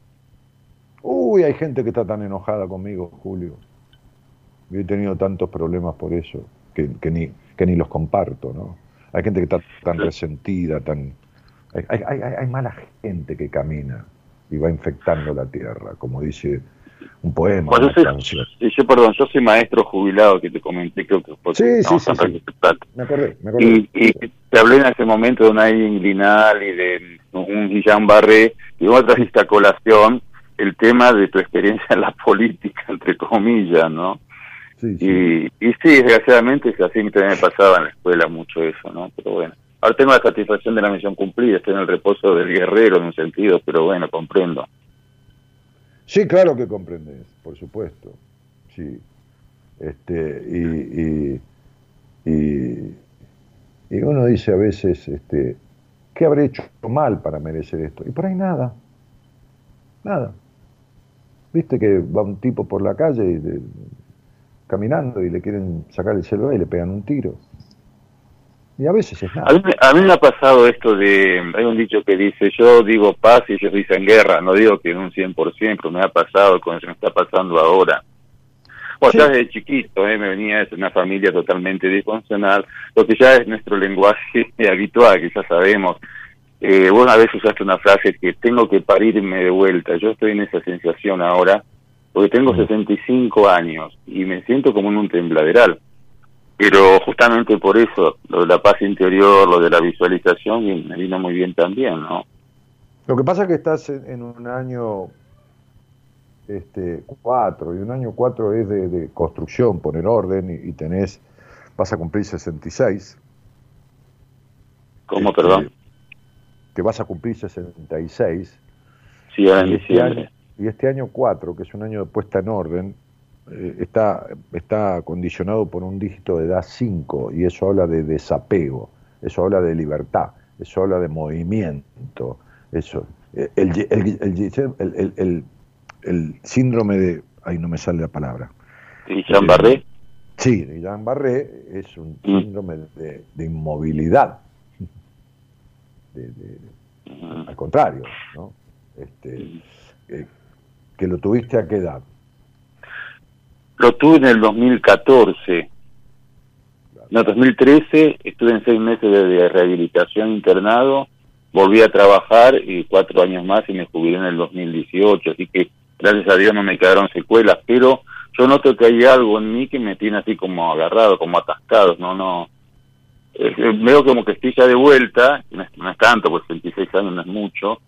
Uy, hay gente que está tan enojada conmigo, Julio. Yo he tenido tantos problemas por eso, que, que ni, que ni los comparto, ¿no? Hay gente que está tan resentida, tan... Hay, hay, hay, hay mala gente que camina y va infectando la tierra, como dice un poema, Bueno, yo, soy, yo, perdón, yo soy maestro jubilado que te comenté, creo que fue Sí, sí, sí, sí. Me acordé, me acordé. Y, y te hablé en ese momento de una Inglinal y de un Guillán Barré, y vos trajiste a colación el tema de tu experiencia en la política, entre comillas, ¿no? Sí, sí. Y, y sí, desgraciadamente es así, también me pasaba en la escuela mucho eso, ¿no? Pero bueno, ahora tengo la satisfacción de la misión cumplida, estoy en el reposo del guerrero en un sentido, pero bueno, comprendo. Sí, claro que comprendes, por supuesto. Sí. Este, y, y, y, y uno dice a veces, este, ¿qué habré hecho mal para merecer esto? Y por ahí nada. Nada. Viste que va un tipo por la calle y caminando y le quieren sacar el celular y le pegan un tiro. Y a veces es A mí, me- a mí me ha pasado esto de, hay un dicho que dice, yo digo paz y ellos dicen guerra, no digo que en un 100%, pero me ha pasado con eso me está pasando ahora. Bueno, Sí. ya desde chiquito, ¿eh? me venía de una familia totalmente disfuncional, lo que ya es nuestro lenguaje habitual, que ya sabemos. Eh, vos una vez usaste una frase que tengo que parirme de vuelta, yo estoy en esa sensación ahora, porque tengo Mm. 65 años y me siento como en un tembladeral. Pero justamente por eso, lo de la paz interior, lo de la visualización, me vino muy bien también, ¿no? Lo que pasa es que estás en, un año este, cuatro, y un año cuatro es de, de construcción, poner orden, y, y tenés, vas a cumplir 66. ¿Cómo, Este, perdón? Que vas a cumplir 66. Sí, ahora en Y este, año, diciembre. y este año 4, que es un año de puesta en orden, eh, está, está condicionado por un dígito de edad 5 y eso habla de desapego, eso habla de libertad, eso habla de movimiento, eso. eh, El, el, el, síndrome de... Ay, no me sale la palabra. ¿Y Jean Barré? Sí, de Jean Barré es un Mm. síndrome de, de inmovilidad. De- de- Mm. al contrario, ¿no? Este, eh, que lo tuviste a qué edad. Lo tuve en el 2014. No, 2013 estuve en seis meses de, rehabilitación internado, volví a trabajar y cuatro años más y me jubilé en el 2018, así que gracias a Dios no me quedaron secuelas, pero yo noto que hay algo en mí que me tiene así como agarrado, como atascado, no, no, eh, veo como que estoy ya de vuelta, no es, no es tanto, pues 26 años no es mucho,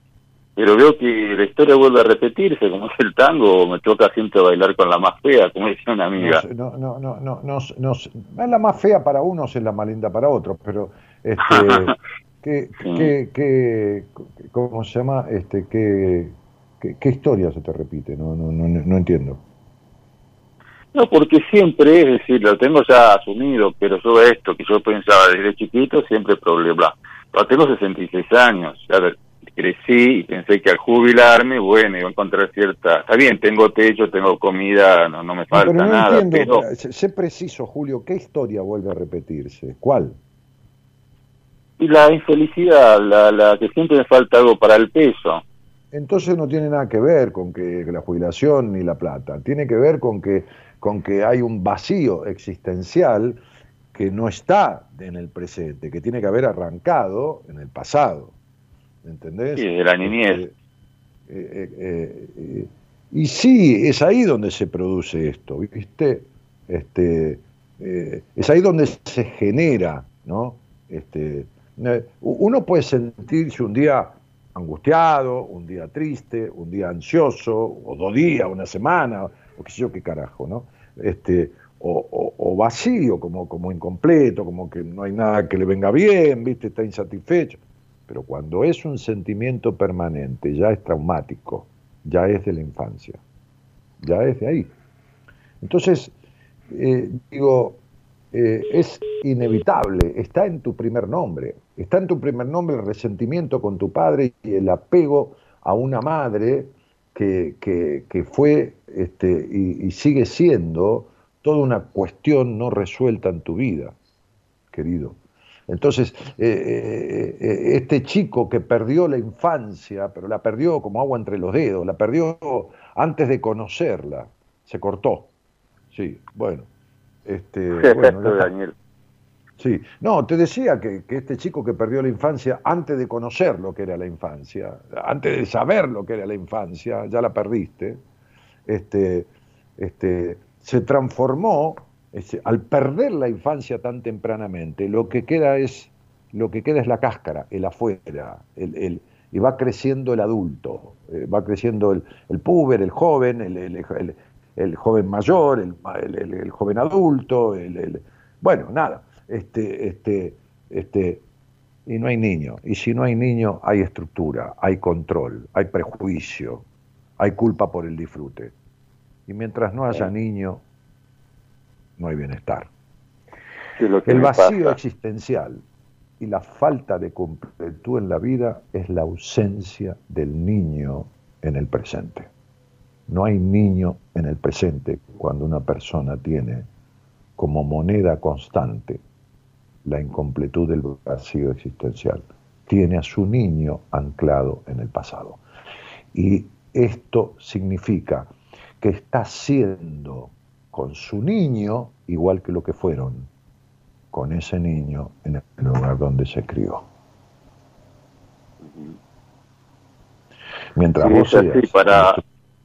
pero veo que la historia vuelve a repetirse, como es el tango, me toca siempre bailar con la más fea, como decía una amiga. No, no, no, no, no, no, no, la más fea para unos, es la más linda para otros, pero este, ¿qué, Sí. qué, qué- ¿cómo se llama? Este, ¿qué, qué, qué historia se te repite? No, no, no, no entiendo. No, porque siempre, es decir, lo tengo ya asumido, pero yo esto que yo pensaba desde chiquito, siempre problema. Pero tengo 66 años, a ver, crecí y pensé que al jubilarme, bueno, iba a encontrar cierta... Está bien, tengo techo, tengo comida, no, no me falta pero no nada, entiendo, pero... sé, sé preciso, Julio, ¿qué historia vuelve a repetirse? ¿Cuál? Y la infelicidad, la, la que siempre me falta algo para el peso. Entonces no tiene nada que ver con que la jubilación ni la plata, tiene que ver con que, con que hay un vacío existencial que no está en el presente, que tiene que haber arrancado en el pasado. ¿Entendés? Sí, de la niñez. Este, eh, eh, eh, y sí, es ahí donde se produce esto, ¿viste? Este, es ahí donde se genera, ¿no? Este, uno puede sentirse un día angustiado, un día triste, un día ansioso, o dos días, una semana, o qué sé yo qué carajo, ¿no? Este, o, o- o vacío, como, como incompleto, como que no hay nada que le venga bien, ¿viste? Está insatisfecho. Pero cuando es un sentimiento permanente, ya es traumático, ya es de la infancia, ya es de ahí. Entonces, eh, digo, eh, es inevitable, está en tu primer nombre, está en tu primer nombre el resentimiento con tu padre y el apego a una madre que, que, fue este, y, sigue siendo toda una cuestión no resuelta en tu vida, querido. Entonces, eh, eh, este chico que perdió la infancia, pero la perdió como agua entre los dedos, la perdió antes de conocerla, se cortó. Sí, bueno. Este, bueno, Daniel. Sí, no, te decía que, este chico que perdió la infancia antes de conocer lo que era la infancia, antes de saber lo que era la infancia, ya la perdiste, este, este, se transformó, este, al perder la infancia tan tempranamente, lo que queda es, lo que queda es la cáscara, el afuera, el, y va creciendo el adulto, eh, va creciendo el, el puber, el joven, el, joven mayor, el, joven adulto, el, bueno, nada este, este, este, y no hay niño. Y si no hay niño, hay estructura, hay control, hay prejuicio, hay culpa por el disfrute. Y mientras no haya niño, no hay bienestar. el vacío existencial y la falta de completud en la vida es la ausencia del niño en el presente. No hay niño en el presente cuando una persona tiene como moneda constante la incompletud del vacío existencial. Tiene a su niño anclado en el pasado. Y esto significa que está siendo con su niño igual que lo que fueron con ese niño en el lugar donde se crió. Mientras vos para,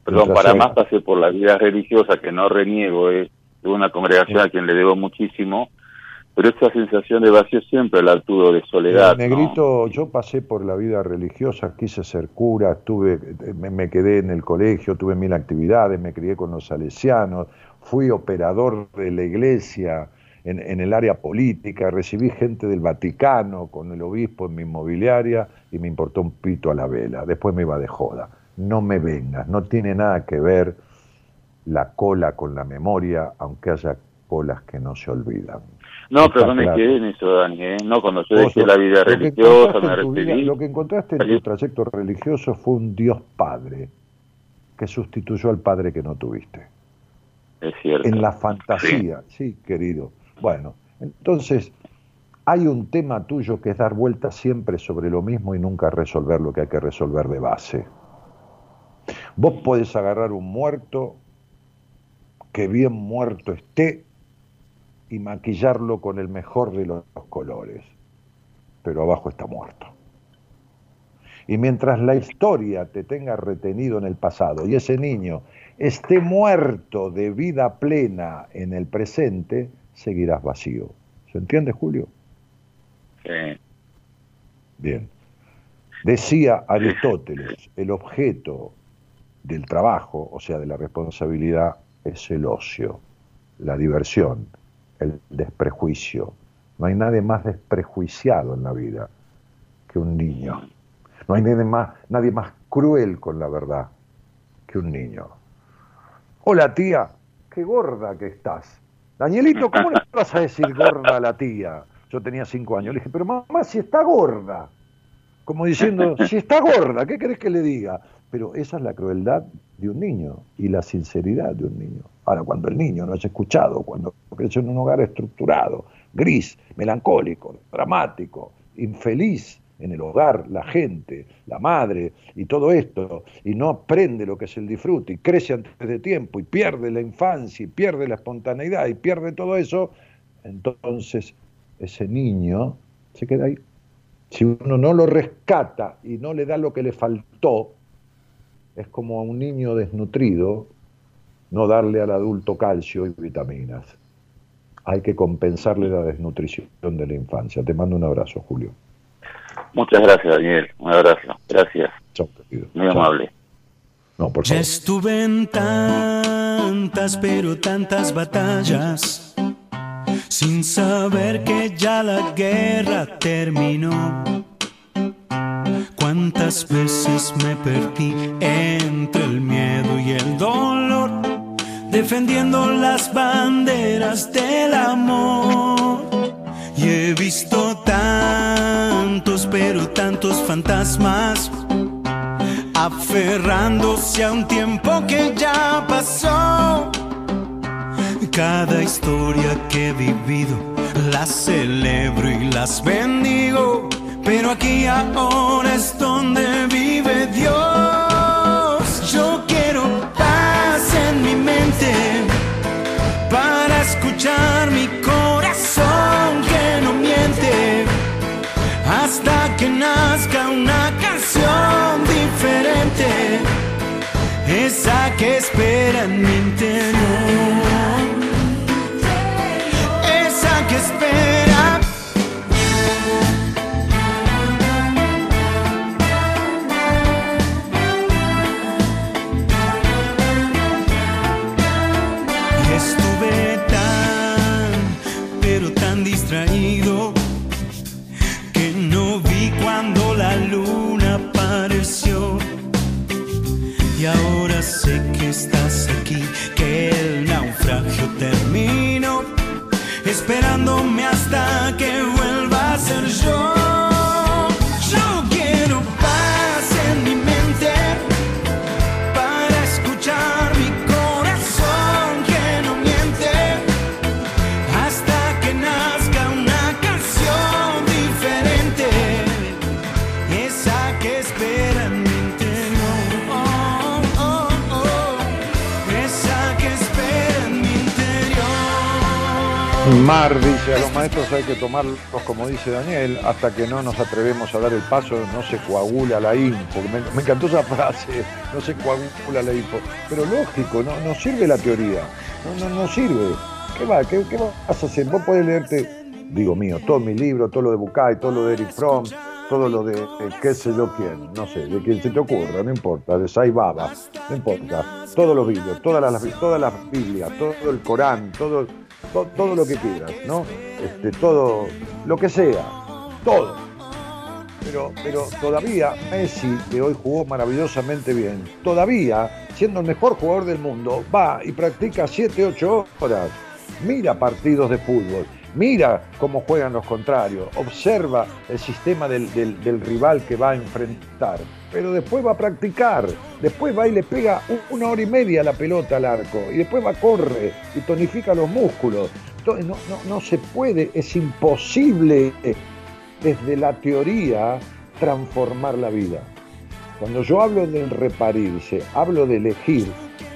perdón, para más pasé por la vida religiosa que no reniego, es una congregación a quien le debo muchísimo, pero esa sensación de vacío siempre la tuvo de soledad. negrito, yo pasé por la vida religiosa, quise ser cura, estuve, me, quedé en el colegio, tuve mil actividades, me crié con los salesianos, fui operador de la iglesia en, en, el área política, recibí gente del Vaticano con el obispo en mi inmobiliaria y me importó un pito a la vela, después me iba de joda. No me vengas, no tiene nada que ver la cola con la memoria, aunque haya colas que no se olvidan. No, pero no me quedé en eso, Dani. ¿eh? No, cuando yo dejé la vida religiosa, me. Lo que encontraste en tu trayecto religioso fue un Dios Padre que sustituyó al Padre que no tuviste. En la fantasía, sí, querido. Bueno, entonces hay un tema tuyo que es dar vueltas siempre sobre lo mismo y nunca resolver lo que hay que resolver de base. Vos podés agarrar un muerto, que bien muerto esté, y maquillarlo con el mejor de los colores, pero abajo está muerto. Y mientras la historia te tenga retenido en el pasado y ese niño esté muerto de vida plena en el presente, seguirás vacío. ¿Se entiende, Julio? Sí. Bien. Decía Aristóteles, el objeto del trabajo, o sea, de la responsabilidad, es el ocio, la diversión, el desprejuicio. No hay nadie más desprejuiciado en la vida que un niño. No hay nadie más, nadie más cruel con la verdad que un niño. Hola tía, qué gorda que estás. Danielito, ¿cómo le vas a decir gorda a la tía? Yo tenía cinco años. Le dije, pero mamá, si está gorda. Como diciendo, si está gorda, ¿qué querés que le diga? Pero esa es la crueldad de un niño y la sinceridad de un niño. Ahora, cuando el niño no es escuchado, cuando creció en un hogar estructurado, gris, melancólico, dramático, infeliz en el hogar, la gente, la madre y todo esto, y no aprende lo que es el disfrute, y crece antes de tiempo, y pierde la infancia, y pierde la espontaneidad, y pierde todo eso, entonces ese niño se queda ahí. Si uno no lo rescata y no le da lo que le faltó, es como a un niño desnutrido no darle al adulto calcio y vitaminas. Hay que compensarle la desnutrición de la infancia. Te mando un abrazo, Julio. Muchas gracias, Daniel. Un abrazo. Gracias. Chao, Muy amable. No, por favor. Ya estuve en tantas, pero tantas batallas, sin saber que ya la guerra terminó Cuántas veces me perdí entre el miedo y el dolor defendiendo las banderas del amor. Y he visto tantos, pero tantos fantasmas aferrándose a un tiempo que ya pasó. Cada historia que he vivido las celebro y las bendigo, pero aquí ahora es donde vive Dios. Yo quiero paz en mi mente para escuchar mi corazón hasta que nazca una canción diferente, esa que espera en mi interior. Sé que estás aquí, que el naufragio terminó, esperándome hasta que vuelva a ser yo. Mar dice, a los maestros hay que tomarlos, como dice Daniel, hasta que no nos atrevemos a dar el paso, no se coagula la info. Me, encantó esa frase, no se coagula la info. Pero lógico, no, no sirve la teoría, no, no, no sirve. ¿Qué, va, qué, qué vas a hacer? Vos podés leerte, digo mío, todo mi libro, todo lo de Bucay, todo lo de Eric Fromm, todo lo de, de qué sé yo quién, no sé, de quien se te ocurra, no importa, de Sai Baba, no importa, todos los vídeos, todas las, todas las Biblias, todo el Corán, todo, to- todo lo que quieras, ¿no? Este, todo, lo que sea, todo. Pero, pero todavía Messi, que hoy jugó maravillosamente bien, todavía, siendo el mejor jugador del mundo, va y practica 7, 8 horas. Mira partidos de fútbol, mira cómo juegan los contrarios, observa el sistema del- del rival que va a enfrentar. Pero después va a practicar, después va y le pega una hora y media la pelota al arco, y después va, corre y tonifica los músculos. Entonces, no, no, no se puede, es imposible desde la teoría transformar la vida. Cuando yo hablo de reparirse, hablo de elegir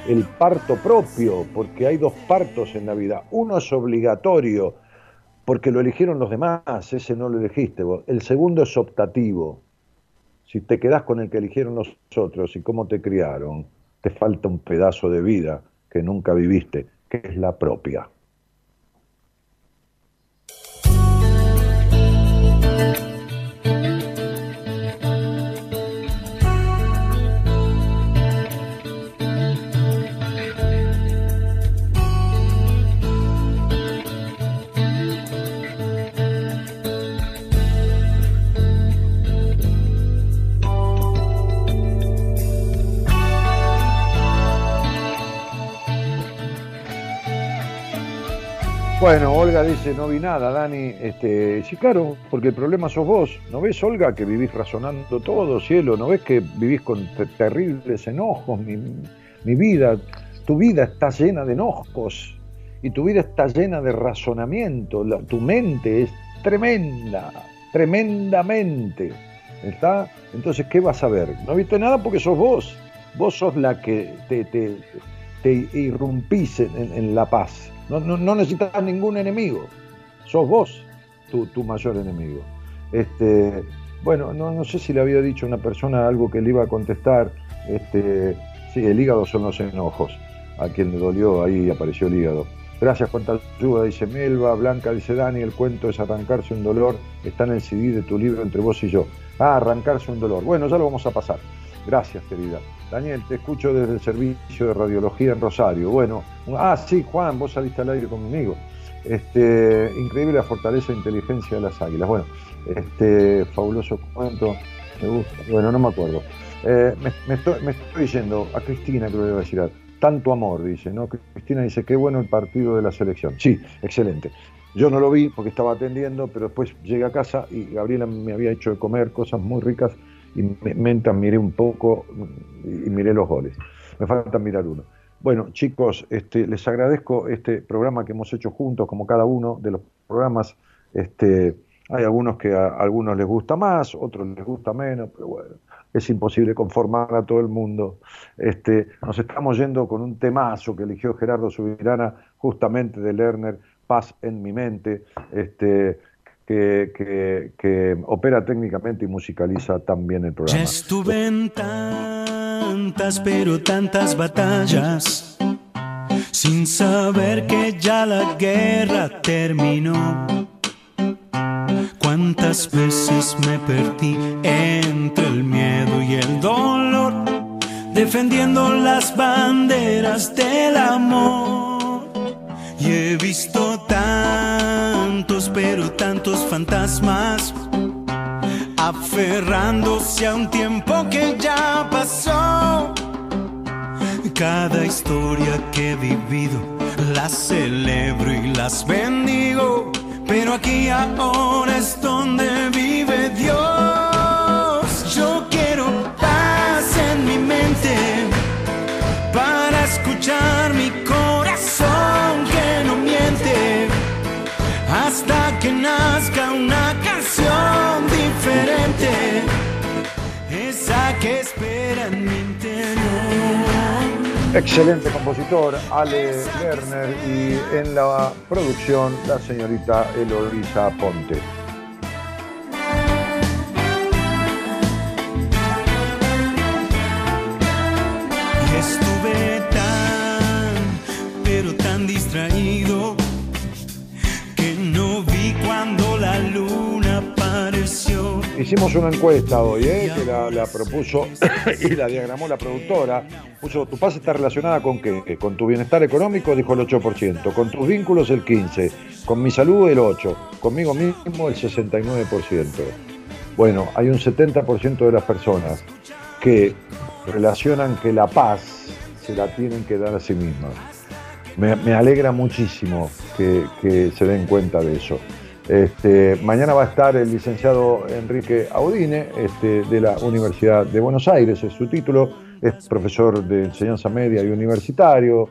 el parto propio, porque hay dos partos en la vida. Uno es obligatorio, porque lo eligieron los demás, ese no lo elegiste vos. El segundo es optativo. Si te quedás con el que eligieron los otros y cómo te criaron, te falta un pedazo de vida que nunca viviste, que es la propia. Bueno, Olga dice, no vi nada, Dani. Este, sí, claro, porque el problema sos vos. ¿No ves, Olga, que vivís razonando todo, cielo? ¿No ves que vivís con te- terribles enojos? Mi, vida, tu vida está llena de enojos y tu vida está llena de razonamiento. Tu mente es tremenda, tremendamente. ¿Está? Entonces, ¿qué vas a ver? No viste nada porque sos vos. Vos sos la que te, te, irrumpís en la paz. No, no, necesitas ningún enemigo. Sos vos tu, tu mayor enemigo. Este, bueno, no, no sé si le había dicho a una persona algo que le iba a contestar. Este, sí, el hígado son los enojos. A quien le dolió, ahí apareció el hígado. Gracias, cuánta ayuda, dice Melba. Blanca dice Dani, el cuento es arrancarse un dolor. Está en el CD de tu libro entre vos y yo. Ah, arrancarse un dolor. Bueno, ya lo vamos a pasar. Gracias, querida. Daniel, te escucho desde el servicio de radiología en Rosario. Bueno, ah, sí, Juan, vos saliste al aire conmigo. Este, increíble la fortaleza e inteligencia de las águilas. Bueno, este, fabuloso cuento. Me gusta. Bueno, no me acuerdo. Eh, me, estoy, me estoy yendo a Cristina, creo que le voy a decir tanto amor, dice, ¿no? Cristina dice, qué bueno el partido de la selección. Sí, excelente. Yo no lo vi porque estaba atendiendo, pero después llegué a casa y Gabriela me había hecho de comer cosas muy ricas y me, mientras miré un poco y miré los goles. Me falta mirar uno. Bueno, chicos, este, les agradezco este programa que hemos hecho juntos, como cada uno de los programas. Este, hay algunos que a algunos les gusta más, otros les gusta menos, pero bueno, es imposible conformar a todo el mundo. Este, nos estamos yendo con un temazo que eligió Gerardo Subirana, justamente de Lerner, Paz en mi mente, este, que, que, que opera técnicamente y musicaliza también el programa. Ya estuve en tantas, pero tantas batallas, sin saber que ya la guerra terminó. Cuántas veces me perdí entre el miedo y el dolor, defendiendo las banderas del amor. Y he visto tantos, pero tantos fantasmas, aferrándose a un tiempo que ya pasó. Cada historia que he vivido, las celebro y las bendigo. Pero aquí ahora es donde vive Dios. Nazca una canción diferente, esa que espera en mi interior. Excelente compositor, Ale Lerner, y en la producción la señorita Eloisa Ponte. Estuve tan, pero tan distraído cuando la luna apareció. Hicimos una encuesta hoy, ¿eh? que la, la propuso y la diagramó la productora. Puso, ¿tu paz está relacionada con qué? Con tu bienestar económico, dijo el 8%, con tus vínculos el 15%, con mi salud el 8%, conmigo mismo el 69%. Bueno, hay un 70% de las personas que relacionan que la paz se la tienen que dar a sí mismas. Me, me alegra muchísimo que, que se den cuenta de eso. Este, mañana va a estar el licenciado Enrique Audine este, de la Universidad de Buenos Aires, es su título, es profesor de enseñanza media y universitario,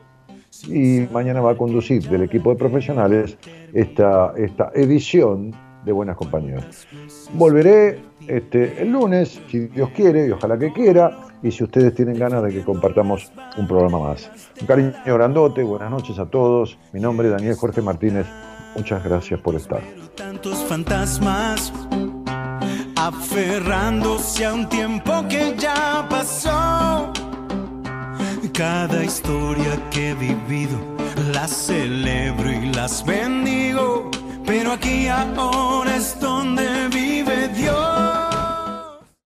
y mañana va a conducir del equipo de profesionales esta, esta edición de Buenas Compañías. Volveré este, el lunes, si Dios quiere, y ojalá que quiera, y si ustedes tienen ganas de que compartamos un programa más. Un cariño grandote, buenas noches a todos. Mi nombre es Daniel Jorge Martínez. Muchas gracias por estar. Tantos fantasmas aferrándose a un tiempo que ya pasó. Cada historia que he vivido las celebro y las bendigo, pero aquí ahora es donde vivo.